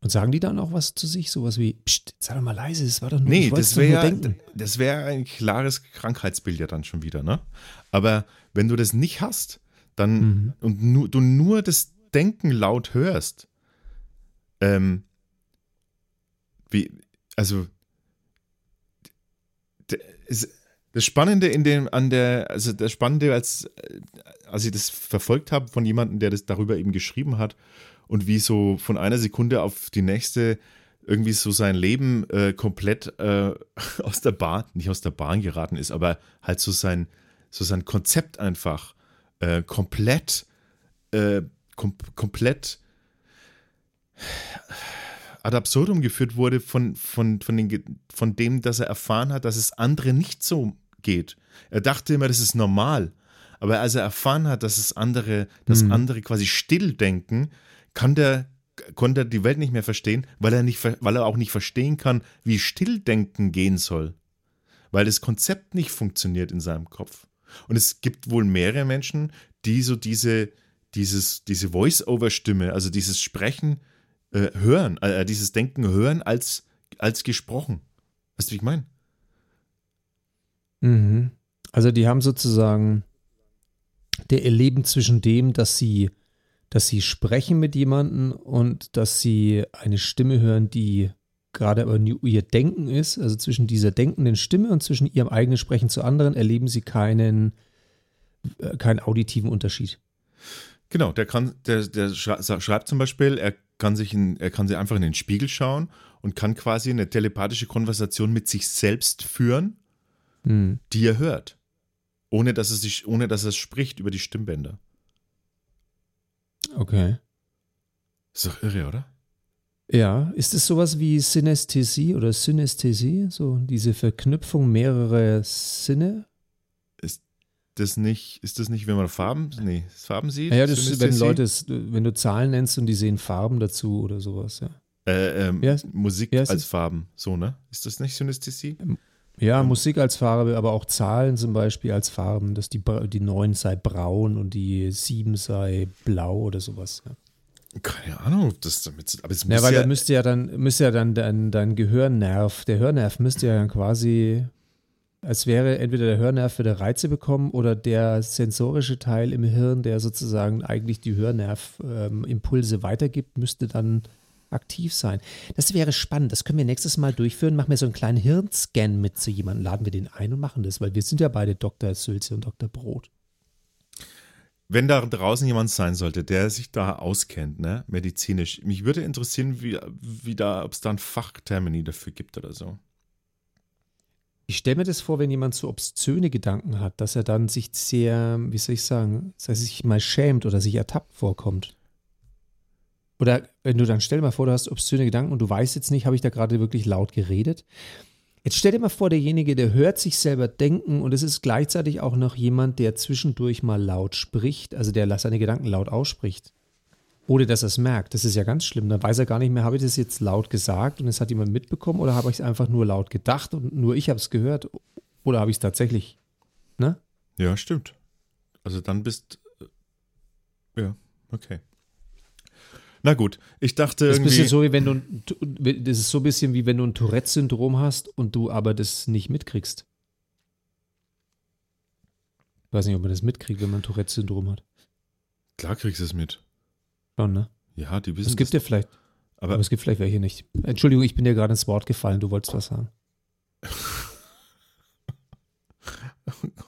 Und sagen die dann auch was zu sich? Sowas wie, Psst, sei doch mal leise, das war doch nur, Nee, das wäre denken. das wäre ein klares Krankheitsbild ja dann schon wieder, ne? Aber wenn du das nicht hast, dann Mhm. und nur, du nur das Denken laut hörst, ähm, wie, also das Spannende in dem, an der, also das Spannende, als, äh, als ich das verfolgt habe von jemandem, der das darüber eben geschrieben hat und wie so von einer Sekunde auf die nächste irgendwie so sein Leben äh, komplett äh, [laughs] aus der Bahn, nicht aus der Bahn geraten ist, aber halt so sein, so sein Konzept einfach äh, komplett, äh, kom komplett ad absurdum geführt wurde von, von, von, den, von dem, dass er erfahren hat, dass es andere nicht so geht. Er dachte immer, das ist normal. Aber als er erfahren hat, dass es andere, dass Mhm. andere quasi still denken, kann der, konnte er die Welt nicht mehr verstehen, weil er, nicht, weil er auch nicht verstehen kann, wie Stilldenken gehen soll. Weil das Konzept nicht funktioniert in seinem Kopf. Und es gibt wohl mehrere Menschen, die so diese, dieses, diese Voice-Over-Stimme, also dieses Sprechen äh, hören, äh, dieses Denken hören als, als gesprochen. Weißt du, wie ich meine? Mhm. Also die haben sozusagen der erleben zwischen dem, dass sie, dass sie sprechen mit jemandem und dass sie eine Stimme hören, die gerade aber ihr Denken ist. Also zwischen dieser denkenden Stimme und zwischen ihrem eigenen Sprechen zu anderen erleben sie keinen, äh, keinen auditiven Unterschied. Genau, der kann, der, der schreibt zum Beispiel, er kann sich in, er kann sich einfach in den Spiegel schauen und kann quasi eine telepathische Konversation mit sich selbst führen, Hm. die er hört. Ohne dass es sich, ohne dass er es spricht über die Stimmbänder. Okay. Ist doch irre, oder? Ja, ist es sowas wie Synästhesie oder Synästhesie? So diese Verknüpfung mehrerer Sinne? Das nicht, ist das nicht, wenn man Farben, nee, Farben sieht? Ja, das ist, wenn? Leute, es- wenn du Zahlen nennst und die sehen Farben dazu oder sowas, ja. Äh, ähm, Ja, Musik ja, als Farben, so, ne? Ist das nicht Synästhesie? Ja, Ähm. Musik als Farbe, aber auch Zahlen zum Beispiel als Farben, dass die, die 9 sei braun und die 7 sei blau oder sowas. Ja, Keine Ahnung, ob das damit, aber es muss ja weil ja, da müsste ja dann, müsste ja dann dein, dein Gehörnerv, der Hörnerv müsste ja dann quasi, als wäre entweder der Hörnerv würde Reize bekommen oder der sensorische Teil im Hirn, der sozusagen eigentlich die Hörnervimpulse weitergibt, müsste dann aktiv sein. Das wäre spannend. Das können wir nächstes Mal durchführen. Machen wir so einen kleinen Hirnscan mit zu jemandem, laden wir den ein und machen das, weil wir sind ja beide Dr. Sülze und Dr. Brot. wenn da draußen jemand sein sollte, der sich da auskennt, ne, medizinisch, mich würde interessieren, wie, wie da, ob es da ein Fachtermini dafür gibt oder so. Ich stelle mir das vor, wenn jemand so obszöne Gedanken hat, dass er dann sich sehr, wie soll ich sagen, dass er sich mal schämt oder sich ertappt vorkommt. oder wenn du dann stell dir mal vor, du hast obszöne Gedanken und du weißt jetzt nicht, habe ich da gerade wirklich laut geredet? Jetzt stell dir mal vor, derjenige, der hört sich selber denken und es ist gleichzeitig auch noch jemand, der zwischendurch mal laut spricht, also der seine Gedanken laut ausspricht. Ohne dass er es merkt. Das ist ja ganz schlimm. Dann weiß er gar nicht mehr, habe ich das jetzt laut gesagt und es hat jemand mitbekommen oder habe ich es einfach nur laut gedacht und nur ich habe es gehört oder habe ich es tatsächlich, ne? Ja, stimmt. Also dann bist. äh, Ja, okay. Na gut, ich dachte Das ist, irgendwie. bisschen so, wie wenn du, das ist so ein bisschen wie wenn du ein Tourette-Syndrom hast und du aber das nicht mitkriegst. Ich weiß nicht, ob man das mitkriegt, wenn man ein Tourette-Syndrom hat. Klar kriegst du es mit. Schon, ne? Ja, die wissen Es gibt ja vielleicht, aber, aber es gibt vielleicht welche nicht. Entschuldigung, ich bin dir gerade ins Wort gefallen, du wolltest was sagen. [laughs]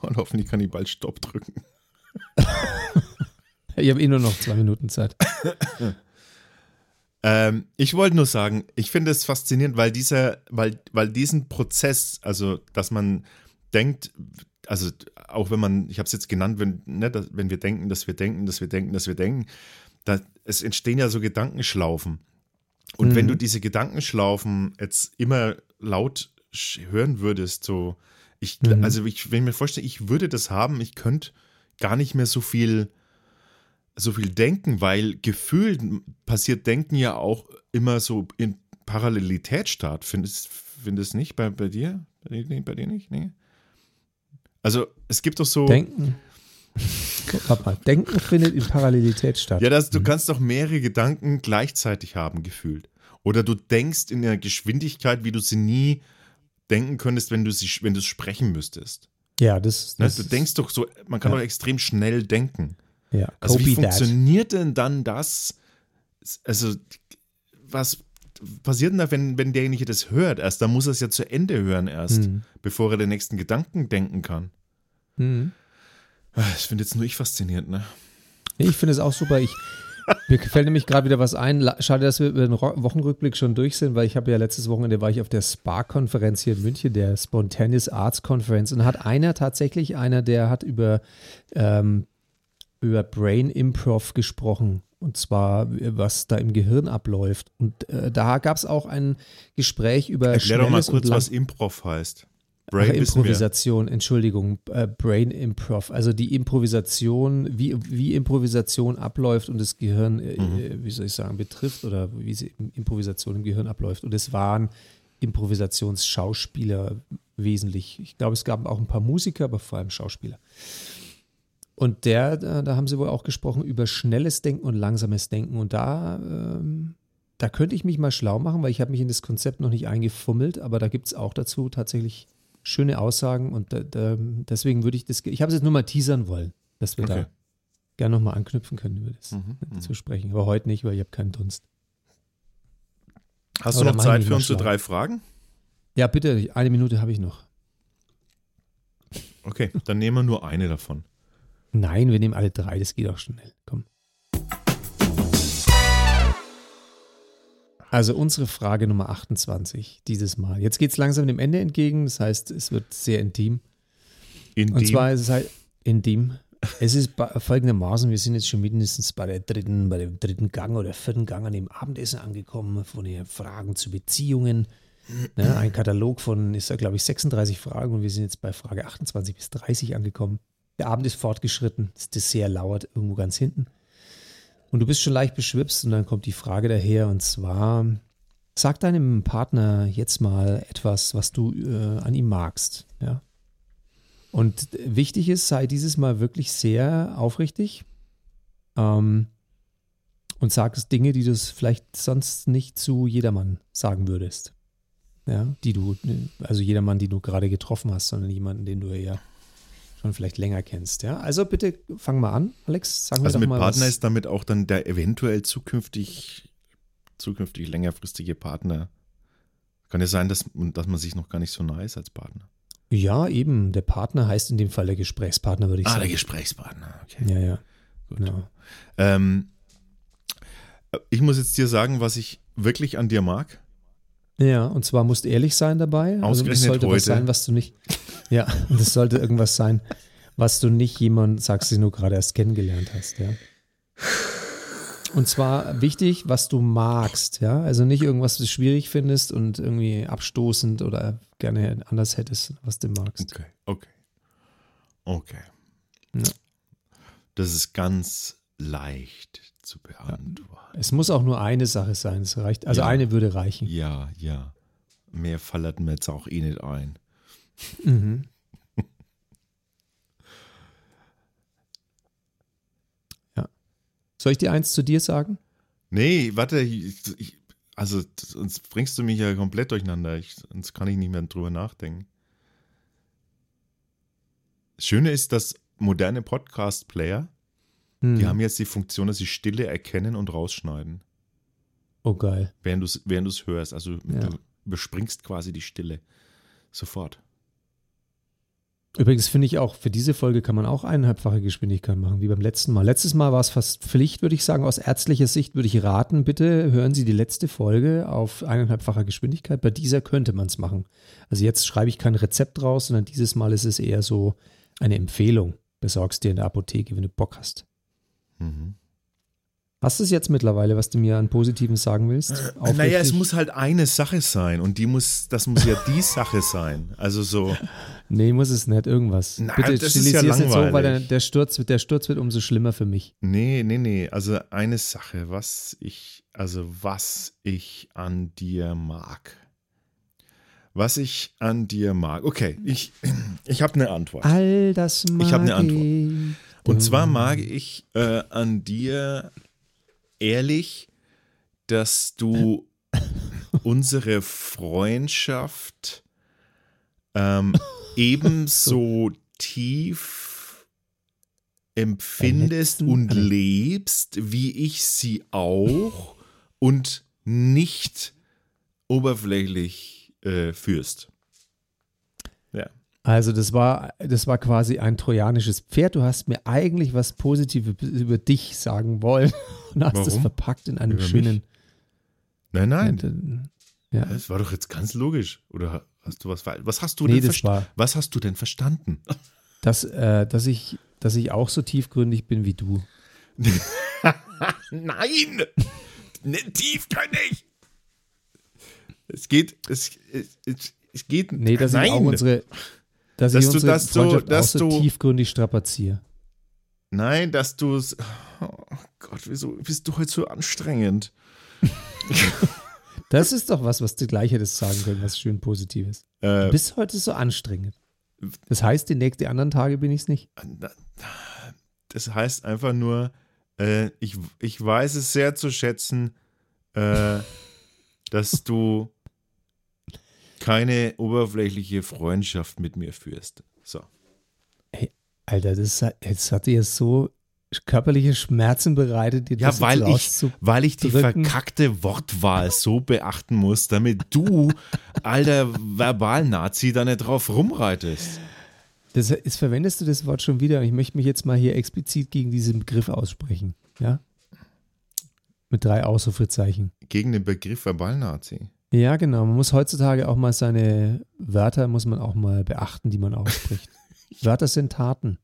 Und hoffentlich kann ich bald Stopp drücken. [laughs] Ich habe eh nur noch zwei Minuten Zeit. [laughs] Ähm, ich wollte nur sagen, ich finde es faszinierend, weil dieser, weil, weil diesen Prozess, also dass man denkt, also auch wenn man, ich habe es jetzt genannt, wenn, ne, dass, wenn wir denken, dass wir denken, dass wir denken, dass wir denken, da, es entstehen ja so Gedankenschlaufen. Und Mhm. wenn du diese Gedankenschlaufen jetzt immer laut hören würdest, so, ich, Mhm. also ich, wenn ich mir vorstelle, ich würde das haben, ich könnte gar nicht mehr so viel so viel denken, weil gefühlt passiert Denken ja auch immer so in Parallelität statt. Findest findest nicht bei, bei dir? Bei dir, bei dir nicht? Nee. Also es gibt doch so. Denken. Warte mal, Denken findet in Parallelität statt. Ja, das, du kannst doch mehrere Gedanken gleichzeitig haben, gefühlt. Oder du denkst in der Geschwindigkeit, wie du sie nie denken könntest, wenn du sie, wenn du es sprechen müsstest. Ja, das, Ne? das Du denkst doch so, man kann Ja. doch extrem schnell denken. ja, Also wie copy that. funktioniert denn dann das? Also was passiert denn da, wenn, wenn derjenige das hört erst? Dann muss er es ja zu Ende hören erst, Hm. bevor er den nächsten Gedanken denken kann. Hm. Ah, Das finde jetzt nur ich faszinierend, ne? Ich finde es auch super. Ich, mir fällt nämlich gerade wieder was ein. Schade, dass wir über den Wochenrückblick schon durch sind, weil ich habe ja letztes Wochenende war ich auf der Spa-Konferenz hier in München, der Spontaneous Arts Conference. Und hat einer tatsächlich, einer, der hat über, ähm, über Brain Improv gesprochen. Und zwar, was da im Gehirn abläuft. Und äh, da gab es auch ein Gespräch über Erklär doch mal kurz, was Improv heißt. Ach, Brain wir. Improvisation, Entschuldigung, äh, Brain Improv, also die Improvisation, wie, wie Improvisation abläuft und das Gehirn, äh, Mhm. äh, wie soll ich sagen, betrifft oder wie sie Improvisation im Gehirn abläuft. Und es waren Improvisationsschauspieler wesentlich. Ich glaube, es gab auch ein paar Musiker, aber vor allem Schauspieler. Und der, da, da haben sie wohl auch gesprochen über schnelles Denken und langsames Denken. Und da, ähm, da könnte ich mich mal schlau machen, weil ich habe mich in das Konzept noch nicht eingefummelt, aber da gibt es auch dazu tatsächlich schöne Aussagen und da, da, deswegen würde ich das, ich habe es jetzt nur mal teasern wollen, dass wir Okay. da gerne nochmal anknüpfen können, über das Mhm, mhm. zu sprechen. Aber heute nicht, weil ich habe keinen Dunst. Hast Aber du noch Zeit für unsere drei Fragen? Ja, bitte, eine Minute habe ich noch. Okay, dann nehmen wir nur eine davon. Nein, wir nehmen alle drei, das geht auch schnell. Komm. Also unsere Frage Nummer 28 dieses Mal. Jetzt geht es langsam dem Ende entgegen, das heißt, es wird sehr intim. In Und zwar ist es halt intim. Es ist folgendermaßen, wir sind jetzt schon mindestens bei der dritten, bei dem dritten Gang oder vierten Gang an dem Abendessen angekommen, von den Fragen zu Beziehungen. Ne, ein Katalog von, ist da glaube ich 36 Fragen und wir sind jetzt bei Frage 28 bis 30 angekommen. Der Abend ist fortgeschritten, das Dessert lauert irgendwo ganz hinten. Und du bist schon leicht beschwipst und dann kommt die Frage daher und zwar, sag deinem Partner jetzt mal etwas, was du äh, an ihm magst. Ja? Und wichtig ist, sei dieses Mal wirklich sehr aufrichtig ähm, und sag Dinge, die du vielleicht sonst nicht zu jedermann sagen würdest. Ja, die du, also jedermann, den du gerade getroffen hast, sondern jemanden, den du ja schon vielleicht länger kennst. Ja, also bitte fang mal an, Alex. Sag mir also doch mit mal Partner was. ist damit auch dann der eventuell zukünftig, zukünftig längerfristige Partner. Kann ja sein, dass, dass man sich noch gar nicht so nah ist als Partner. Ja, eben. Der Partner heißt in dem Fall der Gesprächspartner, würde ich sagen. Gesprächspartner. Okay. ja, ja. Gut. Genau. Ähm, ich muss jetzt dir sagen, was ich wirklich an dir mag. Ja, und zwar musst du ehrlich sein dabei. Also Ausgerechnet sollte was heute. sein, was du nicht. Ja, und [laughs] das sollte irgendwas sein, was du nicht jemand, sagst du nur gerade erst kennengelernt hast, ja. Und zwar wichtig, was du magst, ja. Also nicht irgendwas, was du schwierig findest und irgendwie abstoßend oder gerne anders hättest, was du magst. Okay, okay. Okay. Ja. Das ist ganz leicht zu beantworten. Es muss auch nur eine Sache sein. Es reicht, also Ja. eine würde reichen. Ja, ja. Mehr fallert mir jetzt auch eh nicht ein. Mhm. [laughs] ja. Soll ich dir eins zu dir sagen? Nee, warte, ich, ich, also sonst bringst du mich ja komplett durcheinander. Ich, sonst kann ich nicht mehr drüber nachdenken. Das Schöne ist, dass moderne Podcast-Player, Hm. die haben jetzt die Funktion, dass sie Stille erkennen und rausschneiden, Oh, geil. während du es während du's hörst. Also Ja. du überspringst quasi die Stille. Sofort. Übrigens finde ich auch, für diese Folge kann man auch eineinhalbfache Geschwindigkeit machen, wie beim letzten Mal. Letztes Mal war es fast Pflicht, würde ich sagen. Aus ärztlicher Sicht würde ich raten, bitte hören Sie die letzte Folge auf eineinhalbfacher Geschwindigkeit. Bei dieser könnte man es machen. Also jetzt schreibe ich kein Rezept raus, sondern dieses Mal ist es eher so eine Empfehlung. Besorgst dir in der Apotheke, wenn du Bock hast. Mhm. Hast du es jetzt mittlerweile, was du mir an Positiven sagen willst? Naja, es Aufrichtig? muss halt eine Sache sein und die muss, das muss ja die Sache sein. Also so, [laughs] Nee, muss es nicht. Irgendwas. Na, Bitte das ist ja es nicht so, weil der, langweilig. der, Sturz, wird- der Sturz wird umso schlimmer für mich. nee, nee, nee. Also eine Sache, was ich, also was ich an dir mag. Was ich an dir mag. Okay, ich, [clears throat] ich habe eine Antwort. All das mag Ich hab eine Antwort. Und zwar mag ich äh, an dir ehrlich, dass du [laughs] unsere Freundschaft ähm, [laughs] ebenso tief empfindest und lebst, wie ich sie auch und nicht oberflächlich äh, führst. Also das war, das war quasi ein trojanisches Pferd. Du hast mir eigentlich was Positives über dich sagen wollen [laughs] und hast es verpackt in einem Über mich? schönen. Nein, nein. Äh, ja. Das war doch jetzt ganz logisch. Oder hast du was ver- Was hast du Nee, denn war, Was hast du denn verstanden? [laughs] dass, äh, dass, ich, dass ich auch so tiefgründig bin wie du. [laughs] Nein! Nicht tiefgründig! Es geht, es, es, es, es geht. Nee, dass nein. ich auch unsere, dass, Dass ich du- dass du- Freundschaft dass auch so du- tiefgründig strapaziere. Nein, dass du es. Oh Gott, wieso bist du heute so anstrengend? [laughs] Das ist doch was, was du gleich hättest sagen können, was schön Positives. Du Äh, bist heute so anstrengend. Das heißt, die nächsten anderen Tage bin ich es nicht. das heißt einfach nur, äh, ich, ich weiß es sehr zu schätzen, äh, dass du keine oberflächliche Freundschaft mit mir führst. So. Alter, das, hat- das hat dir so körperliche Schmerzen bereitet, dir Ja, das jetzt weil ich, weil ich die verkackte Wortwahl so beachten muss, damit du, alter Verbalnazi, da nicht drauf rumreitest. Das ist, verwendest du das Wort schon wieder? Ich möchte mich jetzt mal hier explizit gegen diesen Begriff aussprechen. Ja? Mit drei Ausrufezeichen. Gegen den Begriff Verbalnazi. Ja, genau. Man muss heutzutage auch mal seine Wörter, muss man auch mal beachten, die man ausspricht. [laughs] Wörter sind Taten.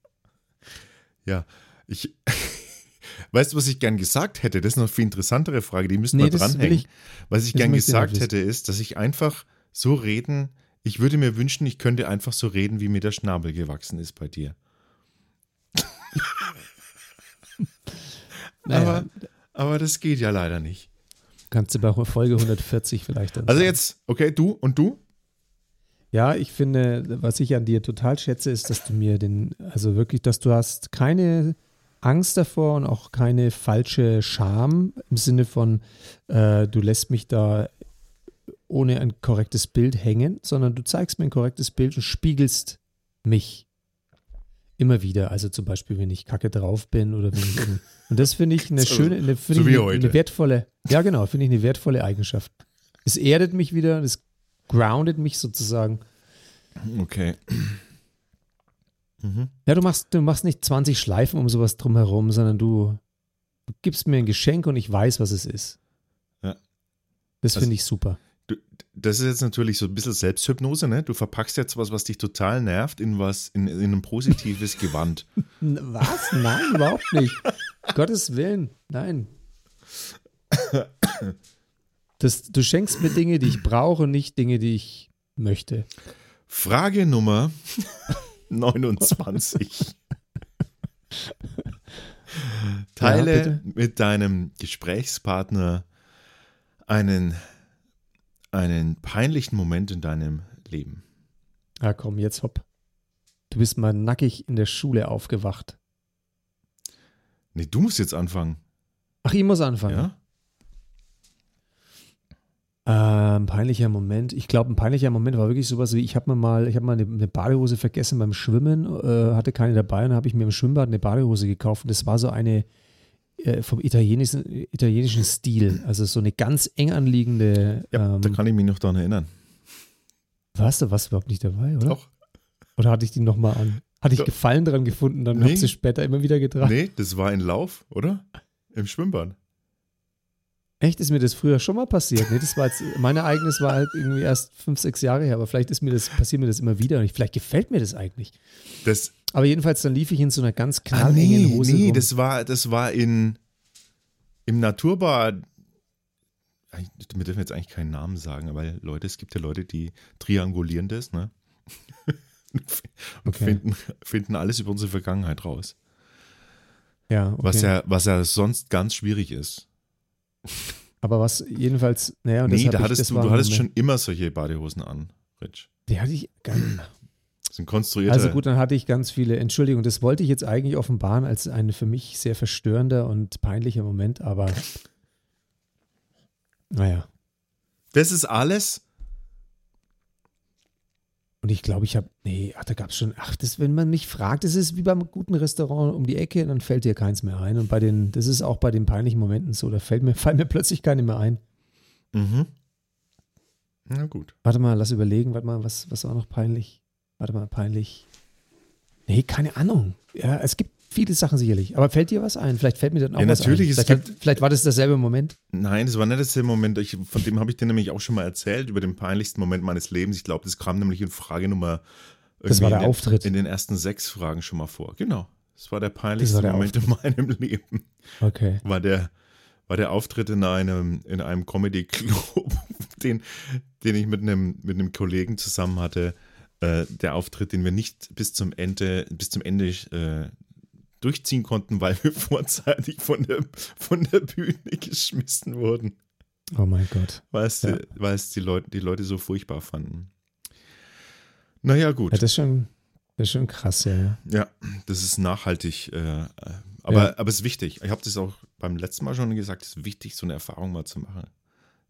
Ja, ich. [laughs] Weißt du, was ich gern gesagt hätte? Das ist noch eine viel interessantere Frage, die müssen Nee, wir dranhängen. ich- was ich gern gesagt hätte, ist, dass ich einfach so reden, ich würde mir wünschen, ich könnte einfach so reden, wie mir der Schnabel gewachsen ist bei dir. [laughs] Naja, Aber, aber das geht ja leider nicht. Kannst du bei Folge 140 vielleicht dann Also sagen. jetzt, okay, du und du? Ja, ich finde, was ich an dir total schätze, ist, dass du mir den, also wirklich, dass du hast keine Angst davor und auch keine falsche Scham im Sinne von, äh, du lässt mich da ohne ein korrektes Bild hängen, sondern du zeigst mir ein korrektes Bild und spiegelst mich immer wieder. Also zum Beispiel, wenn ich kacke drauf bin oder wenn ich und das finde ich eine [laughs] So- schöne, eine, so ich eine, eine wertvolle, ja genau, finde ich eine wertvolle Eigenschaft. Es erdet mich wieder, es groundet mich sozusagen. Okay. Mhm. Ja, du machst, du machst nicht 20 Schleifen um sowas drumherum, sondern du, du gibst mir ein Geschenk und ich weiß, was es ist. Ja. Das Also- finde ich super. Du, das ist jetzt natürlich so ein bisschen Selbsthypnose, ne? Du verpackst jetzt was, was dich total nervt, in was, in, in ein positives [laughs] Gewand. Was? Nein, überhaupt nicht. Gottes Willen, nein. Das, du schenkst mir Dinge, die ich brauche und nicht Dinge, die ich möchte. Frage Nummer [laughs] 29. Teile bitte. mit deinem Gesprächspartner einen, einen peinlichen Moment in deinem Leben. Ah, komm, jetzt hopp. Du bist mal nackig in der Schule aufgewacht. Nee, du musst jetzt anfangen. Ach, ich muss anfangen. Ja? Ähm, peinlicher Moment. Ich glaube, ein peinlicher Moment war wirklich sowas wie, ich habe mir mal, ich habe mal eine, eine Badehose vergessen beim Schwimmen, äh, hatte keine dabei und habe ich mir im Schwimmbad eine Badehose gekauft und das war so eine äh, vom italienischen, italienischen Stil, also so eine ganz eng anliegende. Ja, ähm, da kann ich mich noch daran erinnern. warst du was überhaupt nicht dabei, oder? Doch. Oder hatte ich die nochmal an? Hatte ich Doch. Gefallen dran gefunden, dann Nee. habe sie später immer wieder getragen. Nee, das war ein Lauf, oder? Im Schwimmbad. Echt, ist mir das früher schon mal passiert? Nee, das war jetzt, mein Ereignis war halt irgendwie erst fünf, sechs Jahre her, aber vielleicht ist mir das, passiert mir das immer wieder und ich, vielleicht gefällt mir das eigentlich. Das, Aber jedenfalls, dann lief ich in so einer ganz ah, knallengen nee, Hose. nee, rum. das war, das war in, im Naturbad. Wir dürfen jetzt eigentlich keinen Namen sagen, aber Leute, es gibt ja Leute, die triangulieren das, ne? Und Okay. finden, finden alles über unsere Vergangenheit raus. ja, okay. Was ja, was ja sonst ganz schwierig ist. Aber was jedenfalls, naja, und nee, da ich, hattest das du, du hattest schon immer solche Badehosen an, Rich. Die hatte ich, gar nicht. [clears throat] Sind konstruierte. also gut, dann hatte ich ganz viele, Entschuldigung, das wollte ich jetzt eigentlich offenbaren als ein für mich sehr verstörender und peinlicher Moment, aber naja. Das ist alles. Und ich glaube, ich habe, nee, ach, da gab es schon, ach, das, wenn man mich fragt, das ist wie beim guten Restaurant um die Ecke, dann fällt dir keins mehr ein. Und bei den, das ist auch bei den peinlichen Momenten so, da fällt mir, [laughs] fallen mir plötzlich keine mehr ein. Mhm. Na gut. Warte mal, lass überlegen, warte mal, was, was war noch peinlich? Warte mal, peinlich. Nee, keine Ahnung. Ja, es gibt viele Sachen sicherlich. Aber fällt dir was ein? Vielleicht fällt mir dann auch Ja, was natürlich, ein. es Vielleicht, gibt- vielleicht war das derselbe Moment. Nein, das war nicht der Moment. Ich, von dem habe ich dir nämlich auch schon mal erzählt, über den peinlichsten Moment meines Lebens. Ich glaube, das kam nämlich in Frage Nummer. Das war der in den, Auftritt. In den ersten sechs Fragen schon mal vor. Genau. Das war der peinlichste war der Moment in meinem Leben. Okay. War der, war der Auftritt in einem, in einem Comedy-Club, [laughs] den, den ich mit einem, mit einem Kollegen zusammen hatte. Äh, der Auftritt, den wir nicht bis zum Ende, bis zum Ende äh, durchziehen konnten, weil wir [laughs] vorzeitig von der, von der Bühne geschmissen wurden. Oh mein Gott. Weil es, Ja. die, weil es die, Leute, die Leute so furchtbar fanden. Naja, gut. Ja, das ist schon, das ist schon krass, ja. ja. Ja, das ist nachhaltig. Äh, äh, aber, aber es ist wichtig. Ich habe das auch beim letzten Mal schon gesagt, es ist wichtig, so eine Erfahrung mal zu machen.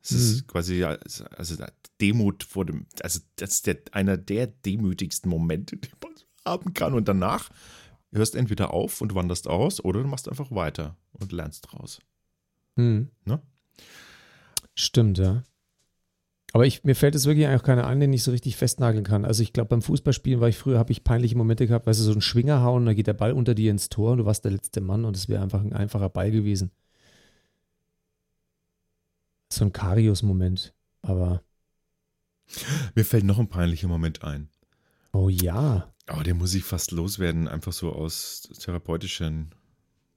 Es Mhm. ist quasi, also Demut vor dem, also das ist der, einer der demütigsten Momente, [laughs] die man haben kann. Und danach hörst entweder auf und wanderst aus oder du machst einfach weiter und lernst draus. Hm. Ne? Stimmt, ja. Aber ich, mir fällt es wirklich auch keiner an, den ich so richtig festnageln kann. Also ich glaube, beim Fußballspielen war ich früher, habe ich peinliche Momente gehabt, weißt du, so ein Schwinger hauen, da geht der Ball unter dir ins Tor und du warst der letzte Mann und es wäre einfach ein einfacher Ball gewesen. So ein Karius-Moment. Aber, Mir fällt noch ein peinlicher Moment ein. oh ja. Aber den muss ich fast loswerden, einfach so aus therapeutischen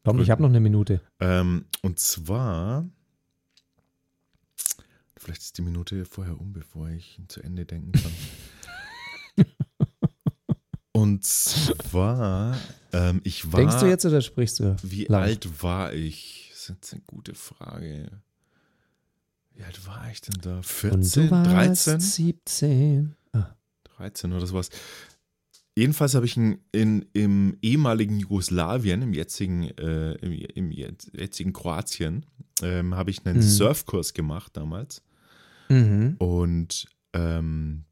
Komm, ich habe noch eine Minute. Ähm, und zwar, vielleicht ist die Minute vorher um, bevor ich zu Ende denken kann. [laughs] und zwar, ähm, ich war. Denkst du jetzt oder sprichst du? Wie lang? alt war ich? Das ist jetzt eine gute Frage. Wie alt war ich denn da? Und 14, du warst 13? 17. Ah, 13 oder sowas. Jedenfalls habe ich in, in, im ehemaligen Jugoslawien, im jetzigen, äh, im, im jet- jetzigen Kroatien, ähm, habe ich einen Mhm. Surfkurs gemacht damals. mhm. Und, ähm,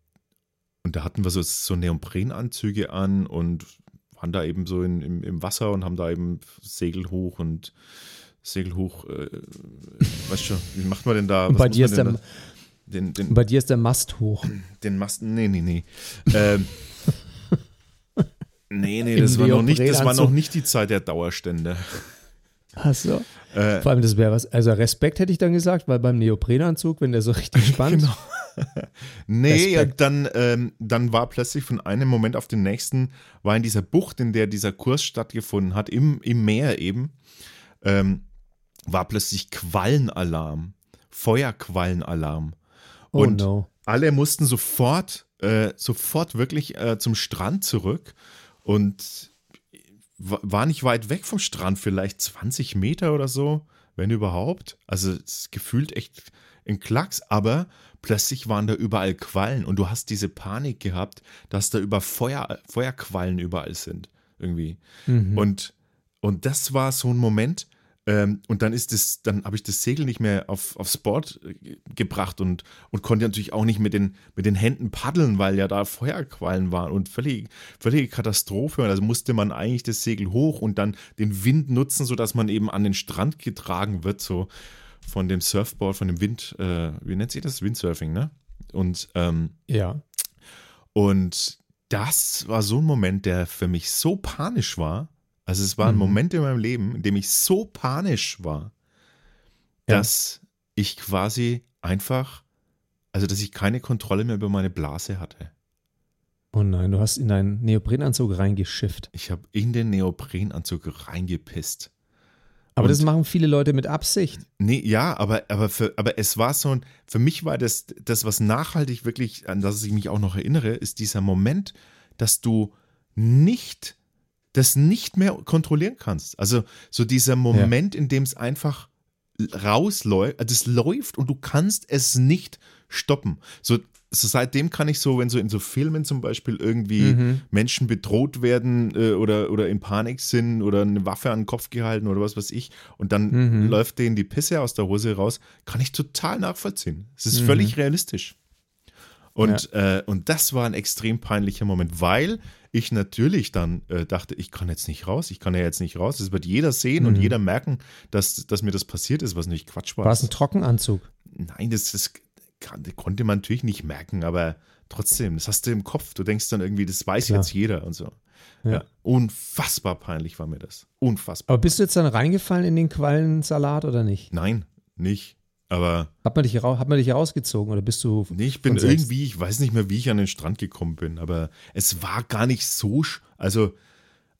und da hatten wir so, so Neoprenanzüge an und waren da eben so in, im, im Wasser und haben da eben Segel hoch und Segel hoch, äh, weißt schon, wie macht man denn da? Bei dir, ist der, da? Den, den, bei dir ist der Mast hoch. [clears throat] den Masten, nee, nee, nee. Ähm, [laughs] nee, nee, das war, noch nicht, das war noch nicht die Zeit der Dauerstände. Achso. Äh, Vor allem, das wäre was. Also Respekt hätte ich dann gesagt, weil beim Neoprenanzug, wenn der so richtig [laughs] spannt. Genau. [laughs] nee, ja, dann, ähm, dann war plötzlich von einem Moment auf den nächsten, war in dieser Bucht, in der dieser Kurs stattgefunden hat, im, im Meer eben, ähm, war plötzlich Quallenalarm, Feuerquallenalarm. Oh und no. alle mussten sofort, äh, sofort wirklich äh, zum Strand zurück und wa- war nicht weit weg vom Strand, vielleicht 20 Meter oder so, wenn überhaupt. Also es ist gefühlt echt ein Klacks, aber plötzlich waren da überall Quallen und du hast diese Panik gehabt, dass da über Feuer, Feuerquallen überall sind irgendwie. Und, und das war so ein Moment, ähm, und dann ist es, dann habe ich das Segel nicht mehr auf, aufs Board äh, gebracht und, und konnte natürlich auch nicht mit den, mit den Händen paddeln, weil ja da Feuerquallen waren und völlig, völlige Katastrophe. Also musste man eigentlich das Segel hoch und dann den Wind nutzen, sodass man eben an den Strand getragen wird, so von dem Surfboard, von dem Wind, äh, wie nennt sich das? Windsurfing, ne? Und ähm, Ja. und das war so ein Moment, der für mich so panisch war. Also es war ein Mhm. Moment in meinem Leben, in dem ich so panisch war, Ja. dass ich quasi einfach, also dass ich keine Kontrolle mehr über meine Blase hatte. Oh nein, du hast in deinen Neoprenanzug reingeschifft. Ich habe in den Neoprenanzug reingepisst. Aber Und- das machen viele Leute mit Absicht. Nee, ja, aber, aber, für, aber es war so ein, für mich war das, das, was nachhaltig wirklich, an das ich mich auch noch erinnere, ist dieser Moment, dass du nicht, das nicht mehr kontrollieren kannst. Also so dieser Moment, in dem es einfach rausläuft, also es läuft und du kannst es nicht stoppen. So, so seitdem kann ich so, wenn so in so Filmen zum Beispiel irgendwie Mhm. Menschen bedroht werden äh, oder, oder in Panik sind oder eine Waffe an den Kopf gehalten oder was weiß ich und dann Mhm. läuft denen die Pisse aus der Hose raus, kann ich total nachvollziehen. Es ist Mhm. völlig realistisch. Und, äh, und das war ein extrem peinlicher Moment, weil ich natürlich dann äh, dachte, ich kann jetzt nicht raus, ich kann ja jetzt nicht raus. Das wird jeder sehen und Mhm. jeder merken, dass, dass mir das passiert ist, was nicht Quatsch war. War es ein Trockenanzug? Nein, das, das kann, konnte man natürlich nicht merken, aber trotzdem, das hast du im Kopf. Du denkst dann irgendwie, das weiß Klar. jetzt jeder und so. Ja. Ja. Unfassbar peinlich war mir das. Unfassbar. Aber bist du jetzt dann reingefallen in den Quallensalat oder nicht? Nein, nicht. Aber Hat man dich, rau- hat man dich rausgezogen oder bist du. nee, ich bin irgendwie, ich weiß nicht mehr, wie ich an den Strand gekommen bin, aber es war gar nicht so, also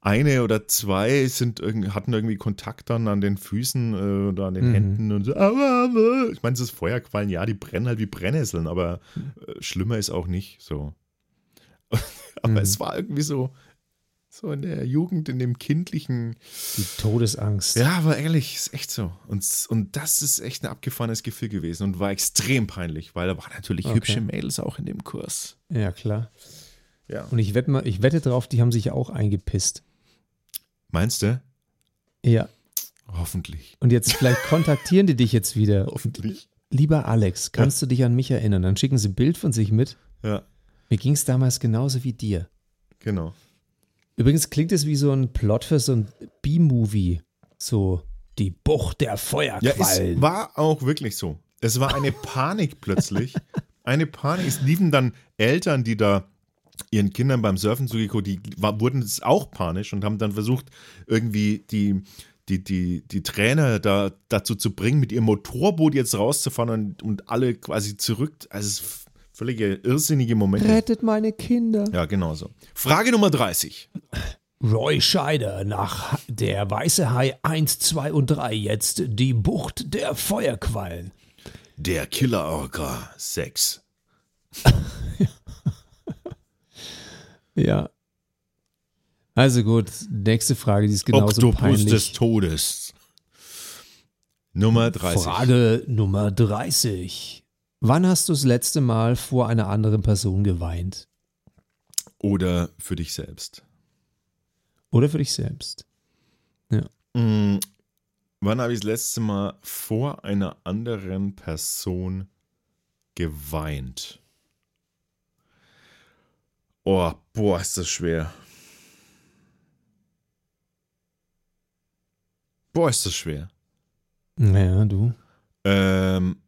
eine oder zwei sind hatten irgendwie Kontakt dann an den Füßen äh, oder an den Mhm. Händen und so. aua, aua. Ich meine, das ist Feuerquallen, ja, die brennen halt wie Brennnesseln, aber äh, schlimmer ist auch nicht so. [laughs] aber Mhm. es war irgendwie so, so in der Jugend, in dem kindlichen, Die Todesangst. ja, aber ehrlich, ist echt so. Und, und das ist echt ein abgefahrenes Gefühl gewesen und war extrem peinlich, weil da waren natürlich Okay. hübsche Mädels auch in dem Kurs. Ja, klar. Ja. Und ich wette, mal, ich wette drauf, die haben sich auch eingepisst. Meinst du? Ja. Hoffentlich. Und jetzt vielleicht kontaktieren die dich jetzt wieder. Hoffentlich. Lieber Alex, kannst du dich an mich erinnern? Dann schicken sie ein Bild von sich mit. Ja, Mir ging es damals genauso wie dir. genau. Übrigens klingt es wie so ein Plot für so ein B-Movie. So die Bucht der Ja, Feuerquallen. es war auch wirklich so. Es war eine Panik [laughs] plötzlich. Eine Panik. Es liefen dann Eltern, die da ihren Kindern beim Surfen zugeguckt, die war, wurden es auch panisch und haben dann versucht, irgendwie die, die, die, die Trainer da, dazu zu bringen, mit ihrem Motorboot jetzt rauszufahren und, und alle quasi zurück. Also es völlige irrsinnige Momente. Rettet meine Kinder. Ja, genau so. Frage Nummer 30. Roy Scheider nach der Weiße Hai 1, 2 und 3 jetzt die Bucht der Feuerquallen. Der Killer Orca 6. Ja. Also gut, nächste Frage, die ist genauso Oktopus peinlich. des Todes. Nummer 30. Frage Nummer 30. Wann hast du das letzte Mal vor einer anderen Person geweint? Oder für dich selbst. Oder für dich selbst? Mm, wann habe ich das letzte Mal vor einer anderen Person geweint? Oh, boah, ist das schwer. Boah, ist das schwer. Naja, du. Ähm,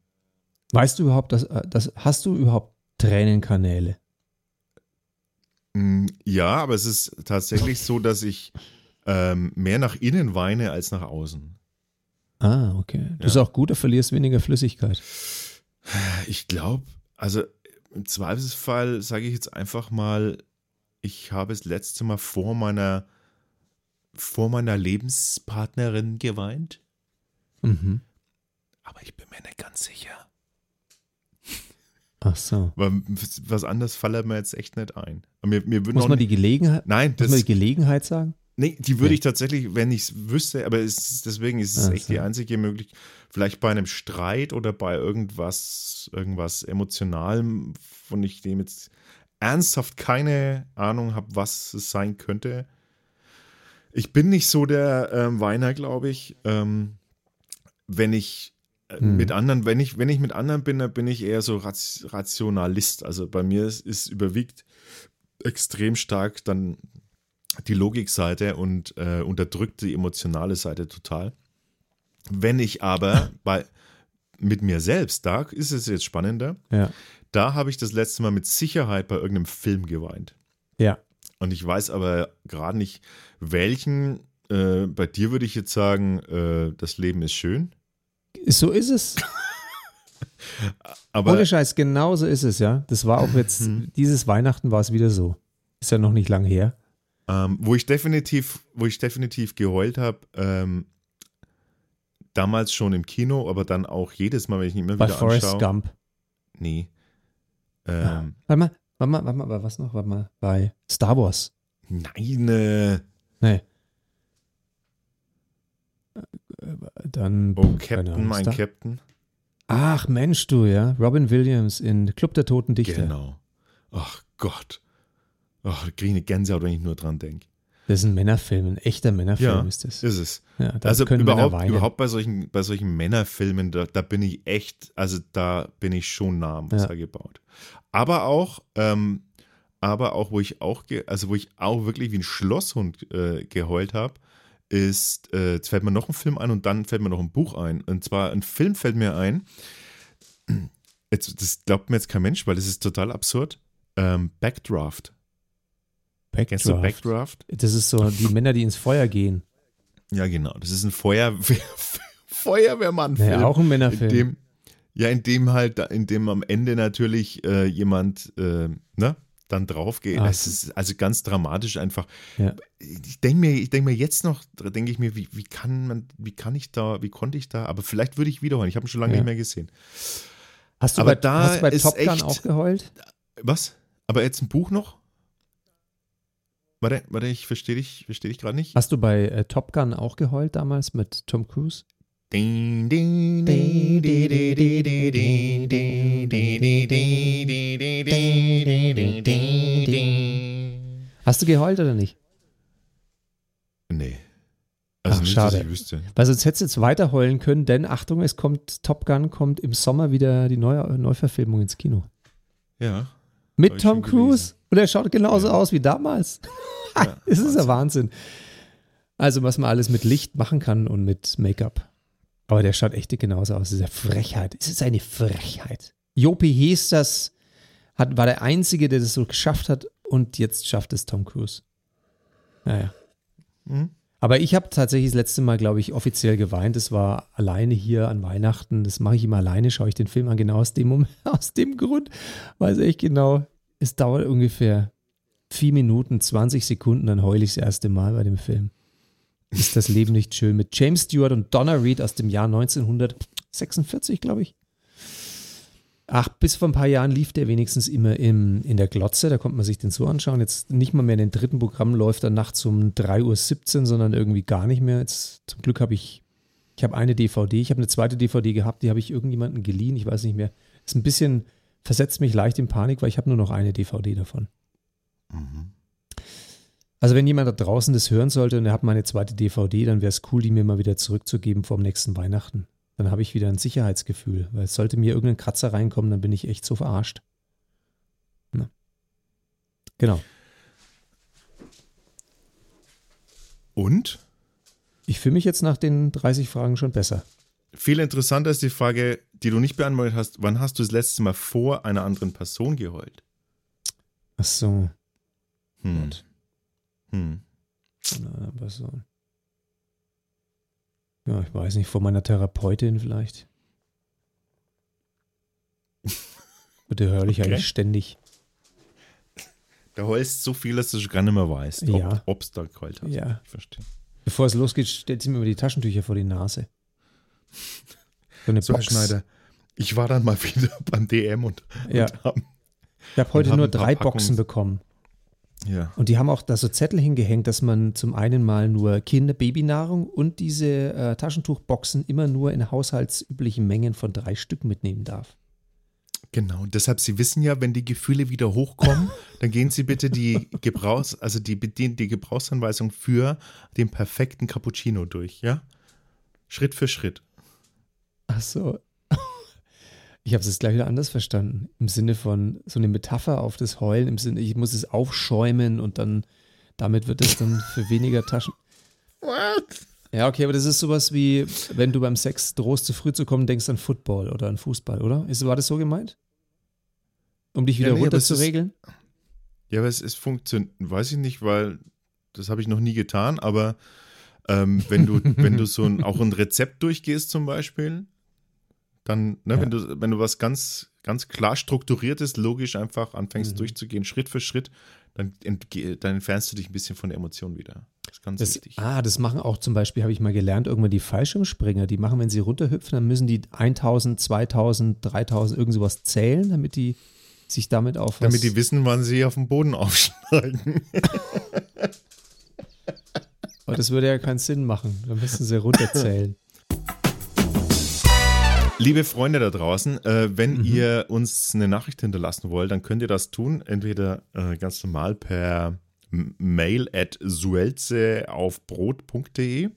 Weißt du überhaupt, dass, dass hast du überhaupt Tränenkanäle? mm, ja, aber es ist tatsächlich so, dass ich ähm, mehr nach innen weine als nach außen. Ah, okay. Das ist auch gut, du verlierst weniger Flüssigkeit. Ich glaube, also im Zweifelsfall sage ich jetzt einfach mal, ich habe das letzte Mal vor meiner vor meiner Lebenspartnerin geweint. Mhm. Aber ich bin mir nicht ganz sicher. Ach so. Weil was anderes fällt mir jetzt echt nicht ein. Aber Mir, mir Muss man die Gelegenheit, Nein, muss man die Gelegenheit sagen? nee, die würde Nee. ich tatsächlich, wenn ich es wüsste, aber ist- deswegen ist es Ach echt die einzige Möglichkeit. Vielleicht bei einem Streit oder bei irgendwas, irgendwas Emotionalem, von ich dem jetzt ernsthaft keine Ahnung habe, was es sein könnte. Ich bin nicht so der ähm, Weiner, glaube ich. Ähm, wenn ich äh, Hm. mit anderen, wenn ich, wenn ich mit anderen bin, dann bin ich eher so Rationalist. Also bei mir ist, ist überwiegt extrem stark dann die Logikseite und äh, unterdrückt die emotionale Seite total. Wenn ich aber [laughs] bei mit mir selbst, da ist es jetzt spannender, Ja. da habe ich das letzte Mal mit Sicherheit bei irgendeinem Film geweint. Ja. Und ich weiß aber gerade nicht, welchen. Äh, bei dir würde ich jetzt sagen, äh, das Leben ist schön. So ist es. Aber Ohne Scheiß, genau so ist es, ja. Das war auch jetzt, Mhm. dieses Weihnachten war es wieder so. Ist ja noch nicht lang her. ähm, wo ich definitiv, wo ich definitiv geheult habe, ähm, damals schon im Kino, aber dann auch jedes Mal, wenn ich ihn immer Bei wieder Forrest anschaue. Gump. Nee. Ja. Ähm, Warte mal, warte mal, warte mal, was noch? Warte mal, bei Star Wars. Nein, äh, Nee. Dann. oh Captain, mein Star- Captain. Ach Mensch, du, ja. Robin Williams in Club der Toten Dichter. Genau. Ach Gott. Ach, da kriege ich eine Gänsehaut, wenn ich nur dran denke. Das ist ein Männerfilm, ein echter Männerfilm Ja, ist das. Ist es. Ja, da also überhaupt, überhaupt bei solchen, bei solchen Männerfilmen, da, da bin ich echt, also da bin ich schon nah am Wasser Ja. gebaut. Aber auch, ähm, aber auch, wo ich auch, also wo ich auch wirklich wie ein Schlosshund äh, geheult habe, ist, äh, jetzt fällt mir noch ein Film ein und dann fällt mir noch ein Buch ein. Und zwar ein Film fällt mir ein, jetzt, das glaubt mir jetzt kein Mensch, weil das ist total absurd. Ähm, Backdraft. Backdraft. Backdraft? Das ist so die Männer, die ins Feuer gehen. Ja, genau. Das ist ein Feuerwehr, [laughs] Feuerwehrmann-Film. Naja, auch ein in Männerfilm. dem, ja, in dem halt, in dem am Ende natürlich äh, jemand, äh, ne, dann drauf geht. Ach Es ist also ganz dramatisch einfach. Ja. Ich denke mir, ich denke mir jetzt noch, denke ich mir, wie, wie kann man, wie kann ich da, wie konnte ich da, aber vielleicht würde ich wiederholen. Ich habe ihn schon lange Ja. nicht mehr gesehen. Hast du Aber bei, da hast bei Top Gun echt- auch geheult? Was? Aber jetzt ein Buch noch? Warte, warte, ich verstehe dich, verstehe dich gerade nicht. Hast du bei äh, Top Gun auch geheult damals mit Tom Cruise? Ding, ding, ding, ding, ding, ding, ding, ding, ding, ding, ding, ding. Hast du geheult oder nicht? Nee. Also Ach, nicht, schade. ich wüsste. Weil sonst hättest du jetzt weiter heulen können, denn Achtung, es kommt, Top Gun kommt im Sommer wieder die neue Neuverfilmung ins Kino. Ja. Mit Tom Cruise. Und er schaut genauso Ja. aus wie damals. ja [laughs] Es ist ja Wahnsinn. Also, was man alles mit Licht machen kann und mit Make-up. Aber der schaut echt genauso aus. Das ist eine Frechheit. Es ist eine Frechheit. Jopi hieß das, hat, war der Einzige, der das so geschafft hat und jetzt schafft es Tom Cruise. Naja. Mhm. Aber ich habe tatsächlich das letzte Mal, glaube ich, offiziell geweint. Das war alleine hier an Weihnachten. Das mache ich immer alleine, schaue ich den Film an, genau aus dem, Moment, [laughs] aus dem Grund. Weiß ich genau, es dauert ungefähr vier Minuten, 20 Sekunden, dann heule ich das erste Mal bei dem Film. Ist das Leben nicht schön? Mit James Stewart und Donna Reed aus dem Jahr 1946, glaube ich. Ach, bis vor ein paar Jahren lief der wenigstens immer im, in der Glotze, da konnte man sich den so anschauen. Jetzt nicht mal mehr in den dritten Programm läuft er nachts um 3.17 Uhr, sondern irgendwie gar nicht mehr. Jetzt, zum Glück habe ich, ich habe eine DVD, ich habe eine zweite DVD gehabt, die habe ich irgendjemanden geliehen, ich weiß nicht mehr. Ist ein bisschen, versetzt mich leicht in Panik, weil ich habe nur noch eine DVD davon. Mhm. Also wenn jemand da draußen das hören sollte und er hat meine zweite DVD, dann wäre es cool, die mir mal wieder zurückzugeben vor dem nächsten Weihnachten. Dann habe ich wieder ein Sicherheitsgefühl, weil es sollte mir irgendein Kratzer reinkommen, dann bin ich echt so verarscht. Na. Genau. Und? Ich fühle mich jetzt nach den 30 Fragen schon besser. Viel interessanter ist die Frage, die du nicht beantwortet hast. Wann hast du das letzte Mal vor einer anderen Person geheult? Ach so. Hm. Gott. Hm. Von einer Person. Ja, ich weiß nicht, vor meiner Therapeutin vielleicht. [laughs] Bitte höre ich Okay. eigentlich ständig. Da heulst so viel, dass du schon gar nicht mehr weißt, Ja. ob es da geheult hast. Ja. Ich verstehe. Bevor es losgeht, stellt sie mir immer die Taschentücher vor die Nase. [laughs] So eine So, Herr Box. Schneider, ich war dann mal [laughs] wieder beim DM und, Ja. und haben, Ich habe heute nur drei Boxen bekommen. Ja, Und die haben auch da so Zettel hingehängt, dass man zum einen mal nur Kinder, Babynahrung und diese äh, Taschentuchboxen immer nur in haushaltsüblichen Mengen von drei Stück mitnehmen darf. genau. Und deshalb, Sie wissen ja, wenn die Gefühle wieder hochkommen, [laughs] dann gehen Sie bitte die Gebrauchs, also die, bedien- die Gebrauchsanweisung für den perfekten Cappuccino durch, ja? Schritt für Schritt. Ach so. Ich habe es jetzt gleich wieder anders verstanden. Im Sinne von so eine Metapher auf das Heulen, im Sinne, ich muss es aufschäumen und dann damit wird es dann für weniger Taschen. [laughs] Ja, okay, aber das ist sowas wie, wenn du beim Sex drohst, zu früh zu kommen, denkst an Football oder an Fußball, oder? Ist, war das so gemeint? Um dich wieder Ja, nee, runter zu ist- regeln? Ja, aber es, es funktioniert, weiß ich nicht, weil das habe ich noch nie getan, aber ähm, wenn du, wenn du so ein, auch ein Rezept durchgehst zum Beispiel, dann, ne, Ja. wenn du, wenn du was ganz, ganz klar strukturiertes, logisch einfach anfängst Mhm. durchzugehen, Schritt für Schritt, dann, dann entfernst du dich ein bisschen von der Emotion wieder. Das ist ganz Das, wichtig. ah, das machen auch zum Beispiel, habe ich mal gelernt, irgendwann die Fallschirmspringer. Die machen, wenn sie runterhüpfen, dann müssen die 1000, 2000, 3000 irgend sowas zählen, damit die sich damit auf. Damit die wissen, wann sie auf den Boden [laughs] aufsteigen. Aber das würde ja keinen Sinn machen. Dann müssen sie runterzählen. [laughs] Liebe Freunde da draußen, äh, wenn Mhm. ihr uns eine Nachricht hinterlassen wollt, dann könnt ihr das tun, entweder äh, ganz normal per Mail at suelze auf brot.de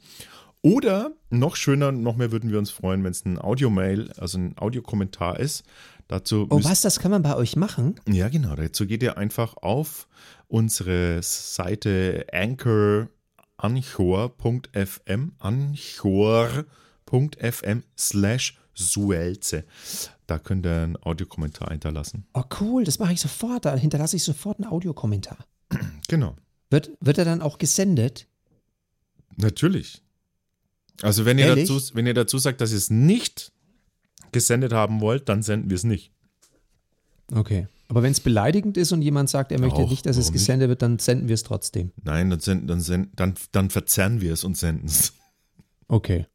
oder noch schöner, noch mehr würden wir uns freuen, wenn es ein Audio-Mail, also ein Audiokommentar ist. Dazu Oh, was? Das kann man bei euch machen? Ja, genau. Dazu geht ihr einfach auf unsere Seite anchor, anchor.fm, anchor.fm slash Suelze. Da könnt ihr einen Audiokommentar hinterlassen. Oh, cool. Das mache ich sofort. Da hinterlasse ich sofort einen Audiokommentar. [clears throat] Genau. Wird, wird er dann auch gesendet? Natürlich. Also wenn ihr, dazu, wenn ihr dazu sagt, dass ihr es nicht gesendet haben wollt, dann senden wir es nicht. Okay. Aber wenn es beleidigend ist und jemand sagt, er möchte Auch, nicht, dass es warum nicht? gesendet wird, dann senden wir es trotzdem. Nein, dann, senden, dann, senden, dann, dann verzerren wir es und senden es. Okay.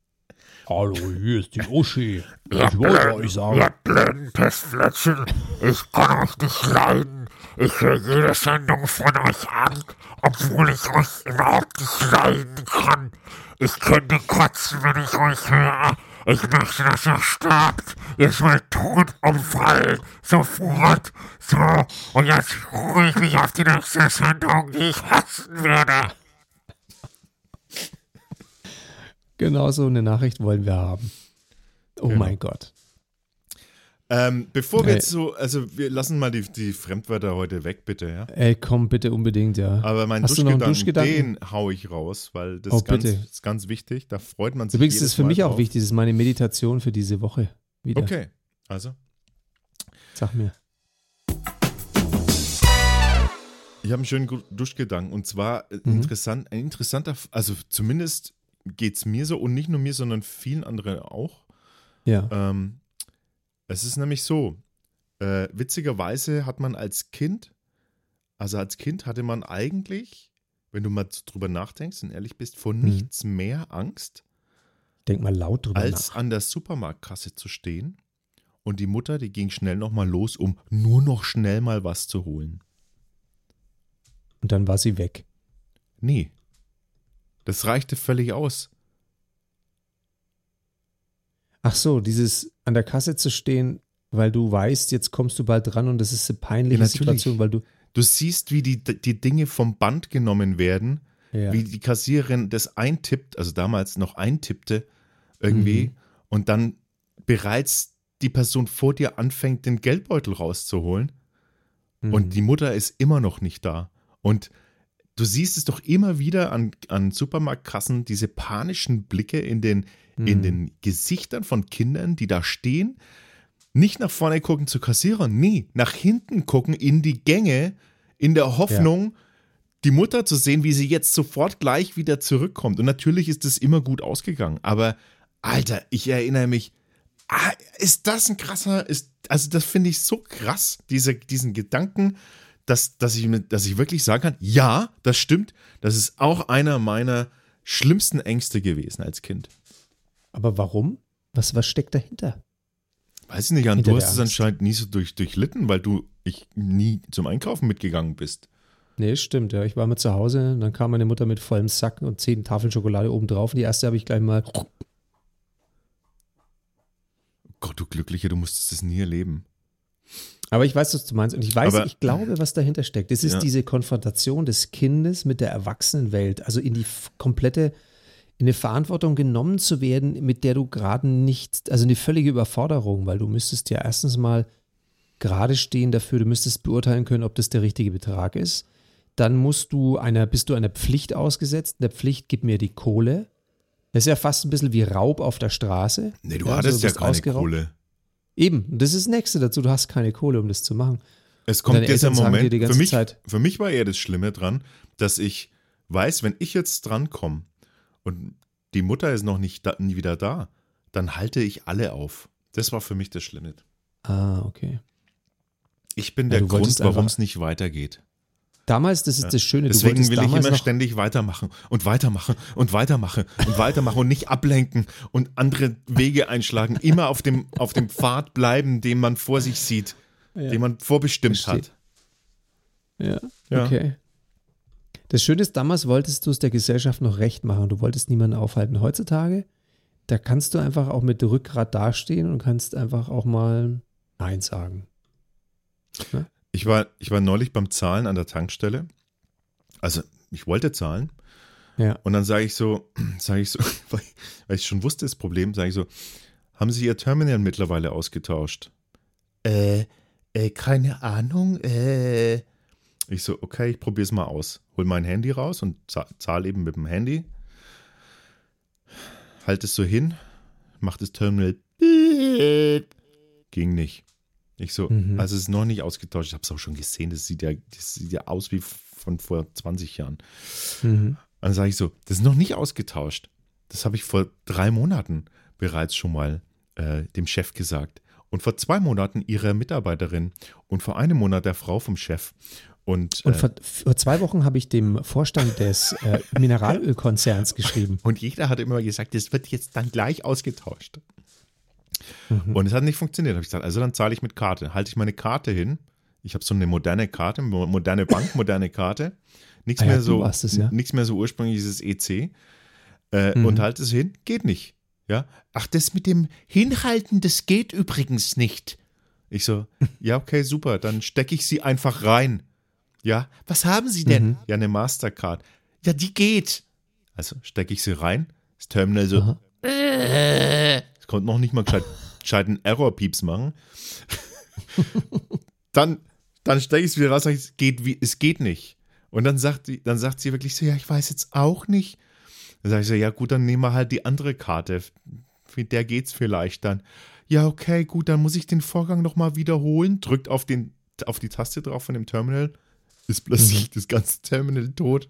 Hallo, hier ist die Uschi. Ich wollte euch sagen, Raclette, Pestfläschchen, ich kann euch nicht leiden. Ich höre jede Sendung von euch an, obwohl ich euch überhaupt nicht leiden kann. Ich könnte kotzen, wenn ich euch höre. Ich möchte, dass ihr sterbt. Ihr seid tot umfallen. Sofort. So, und jetzt freue ich mich auf die nächste Sendung, die ich hassen werde. Genau so eine Nachricht wollen wir haben. Oh Genau. mein Gott. Ähm, bevor wir Nee. jetzt so, also wir lassen mal die, die Fremdwörter heute weg, bitte, ja. Ey, komm bitte unbedingt, ja. Aber mein Hast du noch einen Duschgedanken, Duschgedanken? den hau ich raus, weil das Oh, ist, ganz, ist ganz wichtig. Da freut man sich. Übrigens ist es für Mal mich auch drauf. wichtig. Das ist meine Meditation für diese Woche. Wieder. Okay, also Sag mir. ich habe einen schönen Duschgedanken und zwar äh, Mhm. interessant, ein interessanter, also zumindest geht es mir so und nicht nur mir, sondern vielen anderen auch. Ja. Ähm, es ist nämlich so, äh, witzigerweise hat man als Kind, also als Kind hatte man eigentlich, wenn du mal drüber nachdenkst und ehrlich bist, vor Mhm. nichts mehr Angst, Denk mal laut drüber als nach. an der Supermarktkasse zu stehen und die Mutter, die ging schnell nochmal los, um nur noch schnell mal was zu holen. Und dann war sie weg. Nee. Das reichte völlig aus. Ach so, dieses an der Kasse zu stehen, weil du weißt, jetzt kommst du bald dran und das ist eine peinliche Ja. Situation, weil du. Du siehst, wie die, die Dinge vom Band genommen werden, Ja. wie die Kassiererin das eintippt, also damals noch eintippte irgendwie Mhm. und dann bereits die Person vor dir anfängt, den Geldbeutel rauszuholen Mhm. und die Mutter ist immer noch nicht da. Und du siehst es doch immer wieder an, an Supermarktkassen, diese panischen Blicke in den, in Mhm. den Gesichtern von Kindern, die da stehen, nicht nach vorne gucken zu Kassierern, nee, nach hinten gucken in die Gänge, in der Hoffnung, die Mutter zu sehen, wie sie jetzt sofort gleich wieder zurückkommt. Und natürlich ist es immer gut ausgegangen, aber Alter, ich erinnere mich, ah, ist das ein krasser, ist, also das finde ich so krass, diese, diesen Gedanken, dass, dass, ich, mit- dass ich wirklich sagen kann, ja, das stimmt, das ist auch einer meiner schlimmsten Ängste gewesen als Kind. Aber warum? Was, was steckt dahinter? Weiß ich nicht, Jan, Hinter du hast es anscheinend nie so durch, durchlitten, weil du ich nie zum Einkaufen mitgegangen bist. Nee, stimmt, ja. Ich war mal zu Hause und dann kam meine Mutter mit vollem Sack und zehn Tafeln Schokolade oben drauf. Und die erste habe ich gleich mal. Gott, du Glückliche, du musstest das nie erleben. Aber ich weiß, was du meinst. Und ich weiß, Aber- ich glaube, was dahinter steckt. Es ist Ja. diese Konfrontation des Kindes mit der Erwachsenenwelt. Also in die komplette, in eine Verantwortung genommen zu werden, mit der du gerade nicht, also eine völlige Überforderung, weil du müsstest ja erstens mal gerade stehen dafür, du müsstest beurteilen können, ob das der richtige Betrag ist. Dann musst du einer, bist du einer Pflicht ausgesetzt. Der Pflicht, gib mir die Kohle. Das ist ja fast ein bisschen wie Raub auf der Straße. Nee, du Ja, hattest also ja keine ausgeraubt. Kohle. Eben, und das ist das Nächste dazu. Du hast keine Kohle, um das zu machen. Es kommt dieser Moment, für mich, Zeit- für mich war eher das Schlimme dran, dass ich weiß, wenn ich jetzt drankomme und die Mutter ist noch nicht da, nie wieder da, dann halte ich alle auf. Das war für mich das Schlimme. Ah, okay. Ich bin Ja, der Grund, warum es nicht weitergeht. Damals, das ist das Schöne, Deswegen will ich immer ständig weitermachen und weitermachen und weitermachen und weitermachen und nicht ablenken und andere Wege einschlagen. Immer auf dem, auf dem Pfad bleiben, den man vor sich sieht, den man vorbestimmt Verstehe. hat. Ja, Ja. okay. Das Schöne ist, damals wolltest du es der Gesellschaft noch recht machen. Du wolltest niemanden aufhalten. Heutzutage, da kannst du einfach auch mit Rückgrat dastehen und kannst einfach auch mal Nein sagen. Ich war, ich war neulich beim Zahlen an der Tankstelle. Also, ich wollte zahlen. Ja. Und dann sage ich so, [clears throat] sage ich so, [laughs] weil weil ich schon wusste das Problem, sage ich so, haben Sie Ihr Terminal mittlerweile ausgetauscht? Äh, äh, keine Ahnung. Äh. Ich so, okay, ich probiere es mal aus. Hol mein Handy raus und za- zahle eben mit dem Handy. Halt es so hin, mach das Terminal. Ging nicht. Ich so, Mhm. also es ist noch nicht ausgetauscht. Ich habe es auch schon gesehen. Das sieht ja, das sieht ja aus wie von vor 20 Jahren. Mhm. Dann sage ich so, das ist noch nicht ausgetauscht. Das habe ich vor drei Monaten bereits schon mal äh, dem Chef gesagt. Und vor zwei Monaten ihrer Mitarbeiterin und vor einem Monat der Frau vom Chef. Und, Und äh, vor, vor zwei Wochen habe ich dem Vorstand des äh, [laughs] Mineralölkonzerns geschrieben. und jeder hat immer gesagt, das wird jetzt dann gleich ausgetauscht. Und es hat nicht funktioniert. Habe ich gesagt, also dann zahle ich mit Karte. Halte ich meine Karte hin. Ich habe so eine moderne Karte, mo- moderne Bank, moderne Karte. Nichts Ah ja, mehr du so, es, ja. nichts mehr so ursprüngliches EC. Äh, Mhm. Und halte es hin, geht nicht. Ja. Ach, das mit dem Hinhalten, das geht übrigens nicht. Ich so, ja, okay, super, dann stecke ich sie einfach rein. Ja, was haben Sie denn? Mhm. Ja, eine Mastercard. Ja, die geht. Also stecke ich sie rein, das Terminal so, Aha. Es konnte noch nicht mal gescheit, [laughs] gescheiten Error-Pieps machen. [laughs] dann dann stecke ich es wieder raus, sag ich, es geht, wie, es geht nicht. Und dann sagt, die, dann sagt sie wirklich so, ja, ich weiß jetzt auch nicht. Dann sage ich so, ja gut, dann nehmen wir halt die andere Karte. Mit der geht's vielleicht dann. Ja, okay, gut, dann muss ich den Vorgang nochmal wiederholen. Drückt auf, den, auf die Taste drauf von dem Terminal. Ist plötzlich das ganze Terminal tot.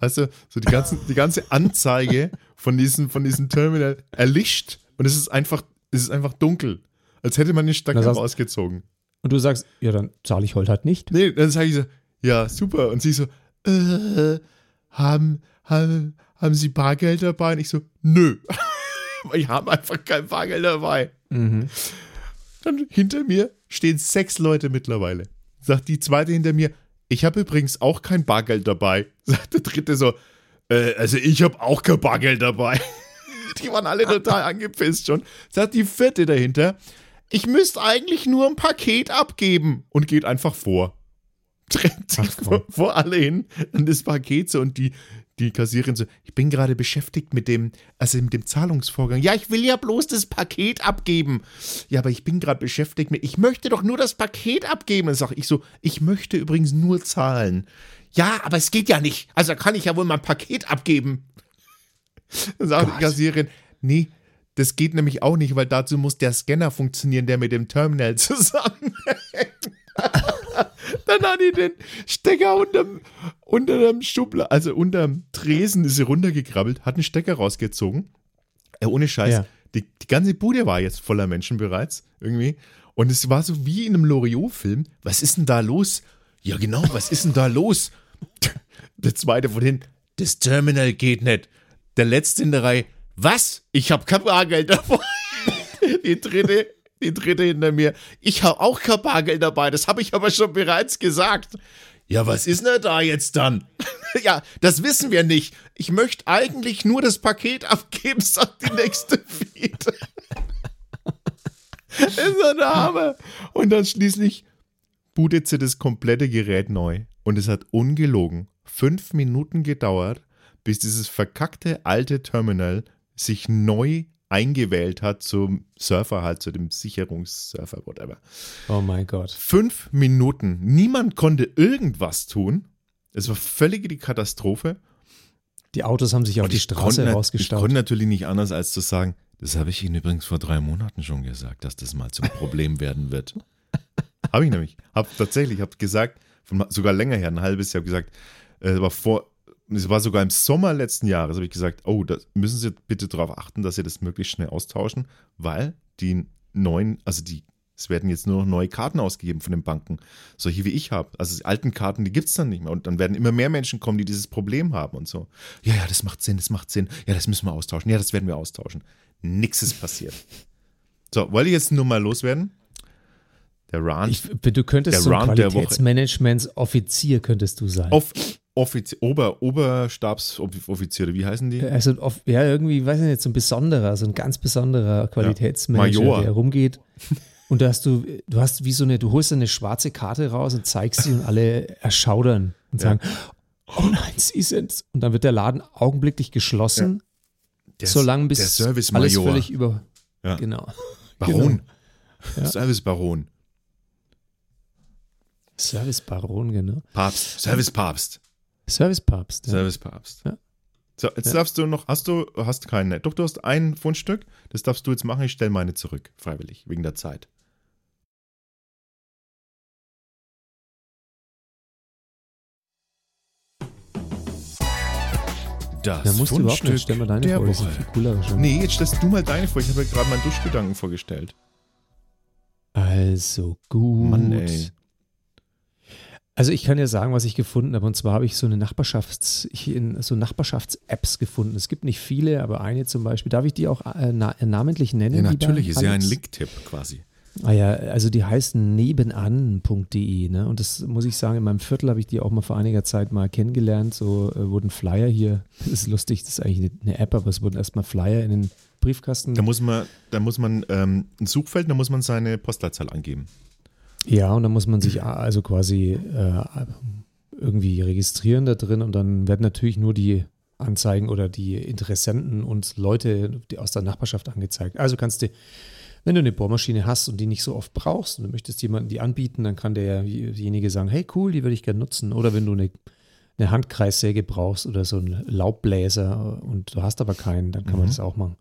Weißt du, so die, ganzen, die ganze Anzeige von diesem, von diesem Terminal erlischt und es ist einfach, es ist einfach dunkel. Als hätte man den Stecker Das heißt- rausgezogen. Und du sagst, ja, dann zahle ich heute halt nicht. Nee, dann sage ich so, ja, super. Und sie so, äh, haben, haben, haben Sie Bargeld dabei? Und ich so, nö. [laughs] Ich habe einfach kein Bargeld dabei. Mhm. Dann hinter mir stehen sechs Leute mittlerweile. Sagt die zweite hinter mir, ich habe übrigens auch kein Bargeld dabei. Sagt der dritte so, äh, also ich habe auch kein Bargeld dabei. [laughs] [laughs] Die waren alle total angepisst schon. Sagt die vierte dahinter, ich müsste eigentlich nur ein Paket abgeben und geht einfach vor. [laughs] Trennt sich vor, vor alle hin an das Paket so und die, die Kassiererin so, ich bin gerade beschäftigt mit dem, also mit dem Zahlungsvorgang. Ja, ich will ja bloß das Paket abgeben. Ja, aber ich bin gerade beschäftigt mit, ich möchte doch nur das Paket abgeben. Dann sage ich so, ich möchte übrigens nur zahlen. Ja, aber es geht ja nicht. Also kann ich ja wohl mein Paket abgeben. Dann sagt die Gott. Kassiererin, nee, das geht nämlich auch nicht, weil dazu muss der Scanner funktionieren, der mit dem Terminal [laughs] zusammenhängt. [laughs] Dann hat die den Stecker unterm, unter dem Schubler, also unterm Tresen ist sie runtergekrabbelt, hat einen Stecker rausgezogen. Äh, ohne Scheiß. Ja. Die, die ganze Bude war jetzt voller Menschen bereits, irgendwie. Und es war so wie in einem Loriot-Film. Was ist denn da los? Ja, genau, was ist denn da los? [laughs] Der zweite von hinten, das Terminal geht nicht. Der letzte in der Reihe, was? Ich habe kein Bargeld dabei. [laughs] die dritte, die dritte hinter mir. Ich habe auch kein Bargeld dabei, das habe ich aber schon bereits gesagt. Ja, was ist denn da jetzt dann? [laughs] ja, das wissen wir nicht. Ich möchte eigentlich nur das Paket [laughs] abgeben, sagt die nächste Fiete. ist ein Name. Und dann schließlich bootet sie das komplette Gerät neu. Und es hat ungelogen fünf Minuten gedauert, bis dieses verkackte alte Terminal sich neu eingewählt hat zum Surfer, halt zu dem Sicherungssurfer, whatever. Oh mein Gott. Fünf Minuten. Niemand konnte irgendwas tun. Es war völlige die Katastrophe. Die Autos haben sich auf die ich Straße konnte, Ich rausgestaut. konnte natürlich nicht anders, als zu sagen, das habe ich Ihnen übrigens vor drei Monaten schon gesagt, dass das mal zum Problem [laughs] werden wird. habe ich nämlich. Habe tatsächlich, habe gesagt, von, sogar länger her, ein halbes Jahr, habe gesagt, äh, war vor, es war sogar im Sommer letzten Jahres, habe ich gesagt, oh, da müssen Sie bitte darauf achten, dass Sie das möglichst schnell austauschen, weil die neuen, also die, es werden jetzt nur noch neue Karten ausgegeben von den Banken, solche wie ich habe. Also die alten Karten, die gibt es dann nicht mehr. Und dann werden immer mehr Menschen kommen, die dieses Problem haben und so. Ja, ja, das macht Sinn, das macht Sinn. Ja, das müssen wir austauschen. Ja, das werden wir austauschen. Nix ist passiert. So, wollte ich jetzt nur mal loswerden? Der Rand. Ich, du könntest Der so der Woche. Qualitätsmanagements-Offizier könntest du sein. Off Ober, Oberstabsoffiziere, wie heißen die? Also ja, irgendwie, weiß ich nicht, so ein besonderer, so ein ganz besonderer Qualitätsmanager, Major. der rumgeht. Und da hast du, du hast wie so eine, du holst eine schwarze Karte raus und zeigst sie und alle erschaudern und Ja. sagen, oh nein, sie sind's. Und dann wird der Laden augenblicklich geschlossen, Der, solange bis der Service alles völlig über. Ja. Genau. Baron. Ja. Service Baron. Service Baron, genau. Papst. Service Papst. Service Papst. Ja. Service Papst. Ja. So, jetzt Ja. darfst du noch, hast du, hast keine. Doch, du hast ein Fundstück, das darfst du jetzt machen. Ich stelle meine zurück, freiwillig, wegen der Zeit. Das Da musst du überhaupt Fundstück nicht, stell mal deine der vor, Woche. viel cooler schon. Nee, jetzt stellst du mal deine vor. Ich habe ja gerade meinen Duschgedanken vorgestellt. Also gut. Mann, ey. Also ich kann ja sagen, was ich gefunden habe. Und zwar habe ich so eine Nachbarschafts, so Nachbarschafts-Apps gefunden. Es gibt nicht viele, aber eine zum Beispiel. Darf ich die auch äh, na, namentlich nennen? Ja, natürlich, ist ja ein? Link-Tipp quasi. Ah ja, also die heißen nebenan.de. Ne? Und das muss ich sagen, in meinem Viertel habe ich die auch mal vor einiger Zeit mal kennengelernt. So äh, wurden Flyer hier, das ist lustig, das ist eigentlich eine App, aber es wurden erstmal Flyer in den Briefkasten. Da muss man, da muss man ähm, ein Suchfeld, da muss man seine Postleitzahl angeben. Ja, und dann muss man sich also quasi äh, irgendwie registrieren da drin und dann werden natürlich nur die Anzeigen oder die Interessenten und Leute die aus der Nachbarschaft angezeigt. Also kannst du, wenn du eine Bohrmaschine hast und die nicht so oft brauchst und du möchtest jemandem die anbieten, dann kann derjenige sagen, hey cool, die würde ich gerne nutzen. Oder wenn du eine, eine Handkreissäge brauchst oder so einen Laubbläser und du hast aber keinen, dann kann man Mhm. das auch machen.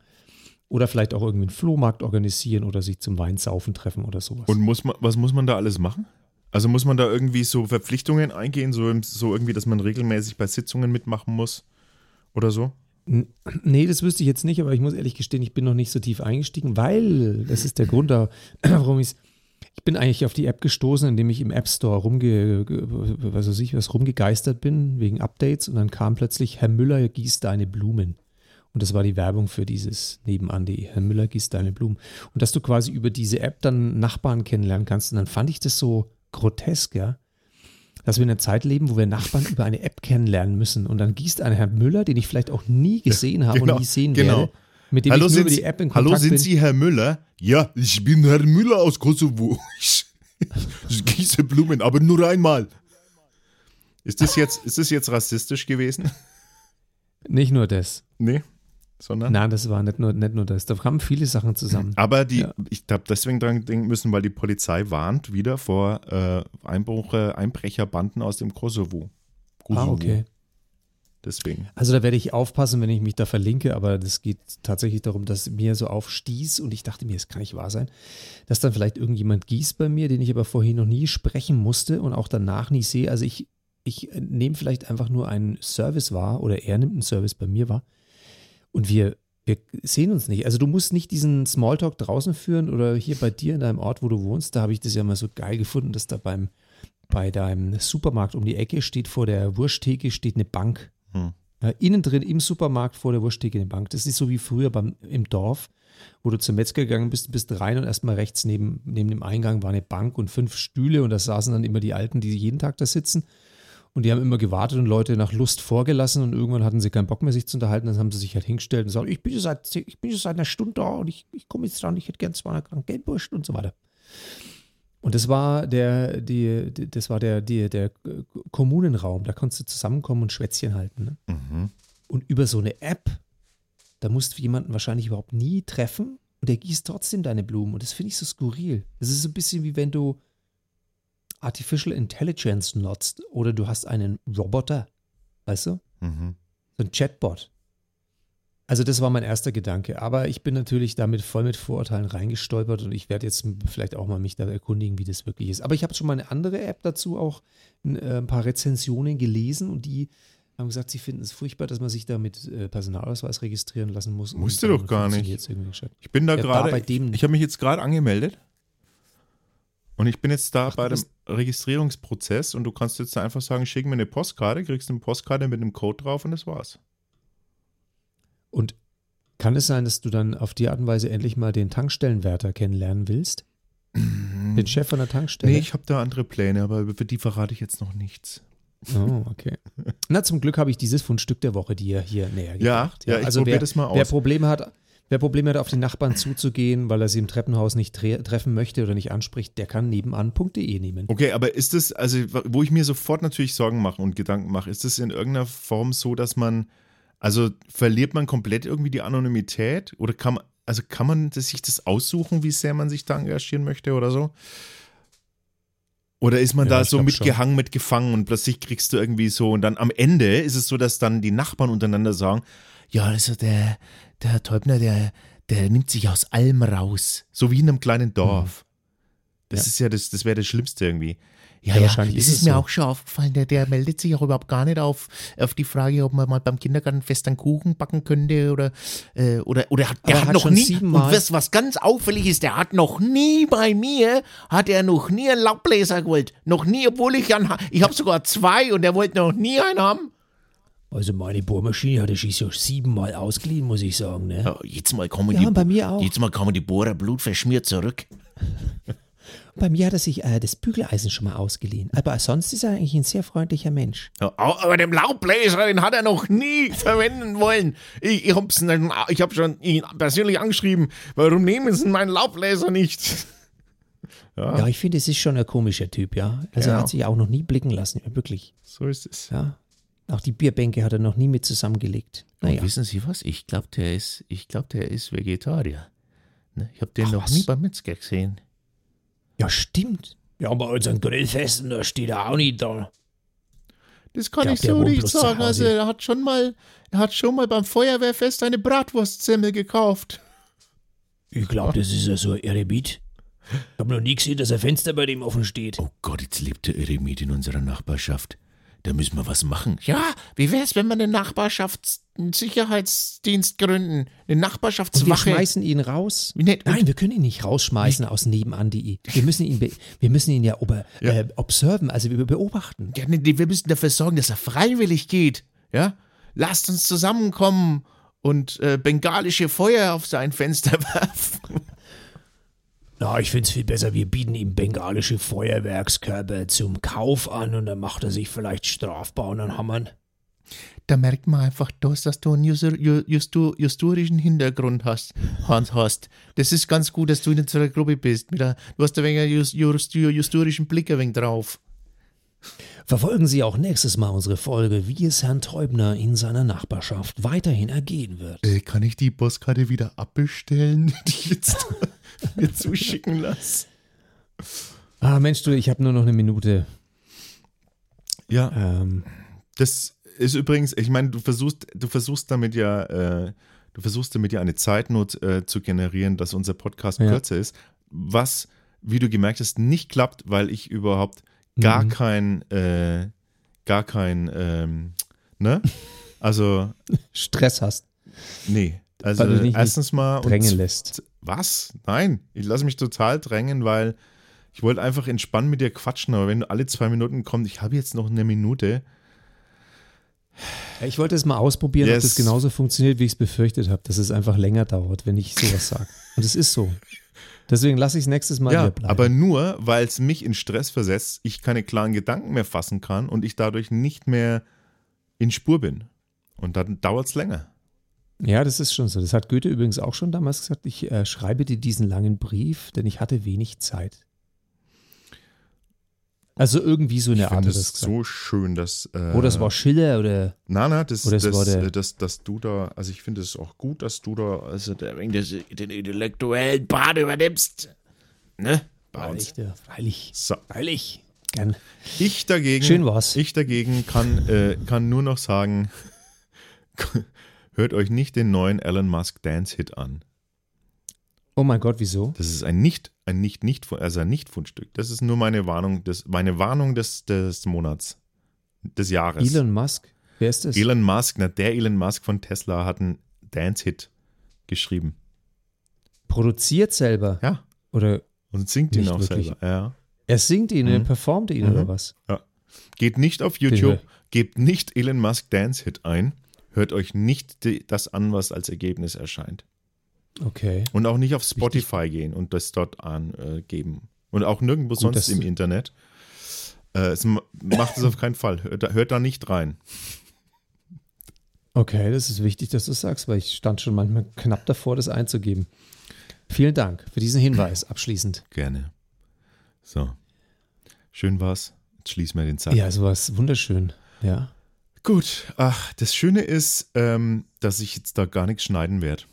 Oder vielleicht auch irgendwie einen Flohmarkt organisieren oder sich zum Weinsaufen treffen oder sowas. Und muss man, was muss man da alles machen? Also muss man da irgendwie so Verpflichtungen eingehen, so, so irgendwie, dass man regelmäßig bei Sitzungen mitmachen muss oder so? Nee, das wüsste ich jetzt nicht, aber ich muss ehrlich gestehen, ich bin noch nicht so tief eingestiegen, weil das ist der Grund, da- [clears throat] warum ich ich bin eigentlich auf die App gestoßen, indem ich im App Store rumge, ge- was weiß ich, was rumgegeistert bin, wegen Updates und dann kam plötzlich, Herr Müller gießt deine Blumen. Und das war die Werbung für dieses nebenan.de. Herr Müller gießt deine Blumen. Und dass du quasi über diese App dann Nachbarn kennenlernen kannst. Und dann fand ich das so grotesk, ja. Dass wir in einer Zeit leben, wo wir Nachbarn über eine App kennenlernen müssen. Und dann gießt ein Herr Müller, den ich vielleicht auch nie gesehen habe genau, und nie sehen genau. werde, mit dem Hallo, ich nur sind über die Sie, App in hallo, Kontakt sind bin. Sie Herr Müller? Ja, ich bin Herr Müller aus Kosovo. Ich, [laughs] ich gieße Blumen, aber nur einmal. Ist das jetzt, ist das jetzt rassistisch gewesen? Nicht nur das. Nee, sondern? Nein, das war nicht nur, nicht nur das. Da kamen viele Sachen zusammen. Aber die, Ja. ich habe deswegen dran denken müssen, weil die Polizei warnt wieder vor äh, Einbruche, Einbrecherbanden aus dem Kosovo. Ah, Kosovo. okay. Deswegen. Also da werde ich aufpassen, wenn ich mich da verlinke, aber das geht tatsächlich darum, dass mir so aufstieß und ich dachte mir, es kann nicht wahr sein, dass dann vielleicht irgendjemand gießt bei mir, den ich aber vorhin noch nie sprechen musste und auch danach nie sehe. Also ich, ich nehme vielleicht einfach nur einen Service wahr oder er nimmt einen Service bei mir wahr und wir, wir sehen uns nicht. Also du musst nicht diesen Smalltalk draußen führen oder hier bei dir in deinem Ort, wo du wohnst, da habe ich das ja mal so geil gefunden, dass da beim, bei deinem Supermarkt um die Ecke steht vor der Wursttheke steht eine Bank. Hm. Innen drin im Supermarkt vor der Wursttheke eine Bank. Das ist so wie früher beim, im Dorf, wo du zum Metzger gegangen bist, bist rein und erstmal rechts neben, neben dem Eingang war eine Bank und fünf Stühle und da saßen dann immer die Alten, die jeden Tag da sitzen. Und die haben immer gewartet und Leute nach Lust vorgelassen und irgendwann hatten sie keinen Bock mehr, sich zu unterhalten. Dann haben sie sich halt hingestellt und gesagt, ich bin schon seit, ich bin schon seit einer Stunde da und ich, ich komme jetzt dran, ich hätte gern 200 Gramm Geldwurst und so weiter. Und das war der, die, die- das war der, die, der Kommunenraum, da konntest du zusammenkommen und Schwätzchen halten. Ne? Mhm. Und über so eine App, da musst du jemanden wahrscheinlich überhaupt nie treffen und der gießt trotzdem deine Blumen. Und das finde ich so skurril. Das ist so ein bisschen wie wenn du Artificial Intelligence nutzt oder du hast einen Roboter, weißt du? Mhm. So ein Chatbot. Also das war mein erster Gedanke. Aber ich bin natürlich damit voll mit Vorurteilen reingestolpert und ich werde jetzt vielleicht auch mal mich da erkundigen, wie das wirklich ist. Aber ich habe schon mal eine andere App dazu auch ein, äh, ein paar Rezensionen gelesen und die haben gesagt, sie finden es furchtbar, dass man sich da mit äh, Personalausweis registrieren lassen muss. Musst Und du dann doch gar nicht. Ich bin da Ja, da gerade, bei dem- ich habe mich jetzt gerade angemeldet und ich bin jetzt da Ach, bei dem Registrierungsprozess und du kannst jetzt einfach sagen, schick mir eine Postkarte, kriegst eine Postkarte mit einem Code drauf und das war's. Und kann es sein, dass du dann auf die Art und Weise endlich mal den Tankstellenwärter kennenlernen willst? Den Chef von der Tankstelle? Nee, ich habe da andere Pläne, aber für die verrate ich jetzt noch nichts. Oh, okay. [laughs] Na, zum Glück habe ich dieses Fundstück der Woche dir hier näher Ja, gebracht. ja, ich also probier wer, das mal Wer aus. Probleme hat, wer Probleme hat, auf den Nachbarn zuzugehen, weil er sie im Treppenhaus nicht tre treffen möchte oder nicht anspricht, der kann nebenan.de nehmen. Okay, aber ist das, also wo ich mir sofort natürlich Sorgen mache und Gedanken mache, ist das in irgendeiner Form so, dass man, also verliert man komplett irgendwie die Anonymität oder kann man, also kann man sich das aussuchen, wie sehr man sich da engagieren möchte oder so? Oder ist man Ja, da so mitgehangen, mitgefangen und plötzlich kriegst du irgendwie so und dann am Ende ist es so, dass dann die Nachbarn untereinander sagen, ja, also der, der Herr Teubner, der, der nimmt sich aus allem raus. So wie in einem kleinen Dorf. Das Ja. ist ja das, das wäre das Schlimmste irgendwie. Ja, Ja, wahrscheinlich das ist ist, es mir so. auch schon aufgefallen. Der, der meldet sich auch überhaupt gar nicht auf, auf die Frage, ob man mal beim Kindergartenfest einen Kuchen backen könnte oder, äh, oder, oder hat, der er hat, hat noch nie, und was, was ganz auffällig ist, der hat noch nie bei mir, hat er noch nie einen Laubbläser gewollt. Noch nie, obwohl ich einen, ich habe sogar zwei und er wollte noch nie einen haben. Also meine Bohrmaschine hatte ich so siebenmal ausgeliehen, muss ich sagen. Ne? Ja, jetzt mal kommen Ja, die, bei mir auch. jetzt mal kommen die Bohrer blutverschmiert zurück. [laughs] Bei mir hat er sich äh, das Bügeleisen schon mal ausgeliehen. Aber sonst ist er eigentlich ein sehr freundlicher Mensch. Ja, aber den Laubbläser, den hat er noch nie [laughs] verwenden wollen. Ich, ich ich hab schon ihn persönlich angeschrieben. Warum nehmen Sie meinen Laubbläser nicht? [laughs] Ja, ich finde, es ist schon ein komischer Typ, ja. Also Ja. er hat sich auch noch nie blicken lassen, wirklich. So ist es. Ja. Auch die Bierbänke hat er noch nie mit zusammengelegt. Naja. Und wissen Sie was? Ich glaube, der ist, ich glaube, der ist Vegetarier. Ne? Ich habe den Ach, noch was? nie beim Metzger gesehen. Ja, stimmt. Ja, bei unseren Grillfesten, da steht er auch nicht da. Das kann glaub, ich so nicht sagen. Also er hat schon mal, er hat schon mal beim Feuerwehrfest eine Bratwurstsemmel gekauft. Ich glaube, das ist ja so ein Eremit. Ich habe noch nie gesehen, dass ein Fenster bei dem offen steht. Oh Gott, jetzt lebt der Eremit in unserer Nachbarschaft. Da müssen wir was machen. Ja, wie wär's, wenn wir einen Nachbarschaftssicherheitsdienst gründen? Eine Und wir Nachbarschaftswache. schmeißen ihn raus. Nett. Nein, wir können ihn nicht rausschmeißen aus nebenan.de. Wir müssen ihn, wir müssen ihn ja, ober, Äh, observen, also wir beobachten. Ja, nee, wir müssen dafür sorgen, dass er freiwillig geht. Ja? Lasst uns zusammenkommen und äh, bengalische Feuer auf sein Fenster [laughs] werfen. Na, ich find's viel besser, wir bieten ihm bengalische Feuerwerkskörper zum Kauf an und dann macht er sich vielleicht strafbar und dann haben wir ihn. Da merkt man einfach, dass, dass du einen justurischen Hintergrund hast, Hans hast. Das ist ganz gut, dass du in unserer Gruppe bist. Mit der, du hast ein wenig justurischen Blick ein wenig drauf. Verfolgen Sie auch nächstes Mal unsere Folge, wie es Herrn Teubner in seiner Nachbarschaft weiterhin ergehen wird. Äh, kann ich die Postkarte wieder abbestellen, [laughs] die jetzt [laughs] mir zuschicken lasse? Ah, Mensch, du, ich habe nur noch eine Minute. Ja. Ähm, Das ist übrigens, ich meine, du versuchst, du versuchst damit ja, äh, du versuchst damit ja eine Zeitnot äh, zu generieren, dass unser Podcast Ja. kürzer ist, was, wie du gemerkt hast, nicht klappt, weil ich überhaupt gar Mhm. kein, äh, gar kein, ähm, ne? Also, [laughs] Stress hast, nee. Also erstens mal drängen lässt. was? Nein, ich lasse mich total drängen, weil ich wollte einfach entspannt mit dir quatschen, aber wenn du alle zwei Minuten kommst, ich habe jetzt noch eine Minute, Ich wollte es mal ausprobieren, ob Yes. das genauso funktioniert, wie ich es befürchtet habe, dass es einfach länger dauert, wenn ich sowas sage. Und es ist so. Deswegen lasse ich es nächstes Mal Ja, hier bleiben. aber nur, weil es mich in Stress versetzt, ich keine klaren Gedanken mehr fassen kann und ich dadurch nicht mehr in Spur bin. Und dann dauert es länger. Ja, das ist schon so. Das hat Goethe übrigens auch schon damals gesagt. Ich äh, schreibe dir diesen langen Brief, denn ich hatte wenig Zeit. Also irgendwie so Ich eine Art er es das gesagt. so schön, dass. Äh, Oh, das war Schiller oder. Nein, nein, das, Oder das, es der- äh, das, dass du da, also ich finde es auch gut, dass du da, also der, des, den intellektuellen Part übernimmst. Ne? Bei uns. Freilich, ja, freilich. so. Freilich. Gern. Ich dagegen, Schön war's. ich dagegen kann, äh, kann nur noch sagen, hört euch nicht den neuen Elon Musk Dance Hit an. Oh mein Gott, wieso? Das ist ein nicht, ein nicht, nicht, also ein Nicht-Fundstück. Das ist nur meine Warnung, des, meine Warnung des, des Monats, des Jahres. Elon Musk? Wer ist das? Elon Musk, na, der Elon Musk von Tesla hat einen Dance-Hit geschrieben. Produziert selber? Ja. Oder Und singt ihn auch wirklich. selber. Ja. er singt ihn, er Mhm. performt ihn Mhm. oder was? Geht nicht auf YouTube, gebt nicht Elon Musk Dance Hit ein, hört euch nicht die, das an, was als Ergebnis erscheint. Okay. Und auch nicht auf Spotify gehen und das dort angeben. Und auch nirgendwo Gut, sonst im Internet. Äh, es ma- macht es auf keinen Fall. Hört, da- hört da nicht rein. Okay, das ist wichtig, dass du es sagst, weil ich stand schon manchmal knapp davor, das einzugeben. Vielen Dank für diesen Hinweis [clears throat] abschließend. Gerne. So. Schön war's. Jetzt schließen wir den Sack. Ja, sowas wunderschön. Ja. Gut. Ach, das Schöne ist, ähm, dass ich jetzt da gar nichts schneiden werde.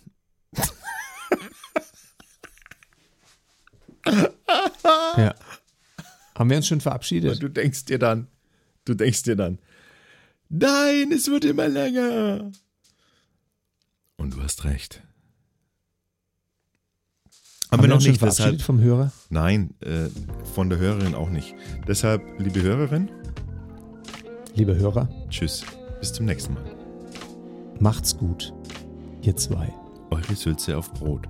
ja. Haben wir uns schon verabschiedet? Und du denkst dir dann, du denkst dir dann, nein, es wird immer länger. Und du hast recht. Aber noch uns schon nicht, verabschiedet deshalb, vom Hörer? nein, äh, von der Hörerin auch nicht. Deshalb, liebe Hörerin, Liebe Hörer, tschüss, bis zum nächsten Mal. macht's gut. Ihr zwei. Eure Sülze auf Brot.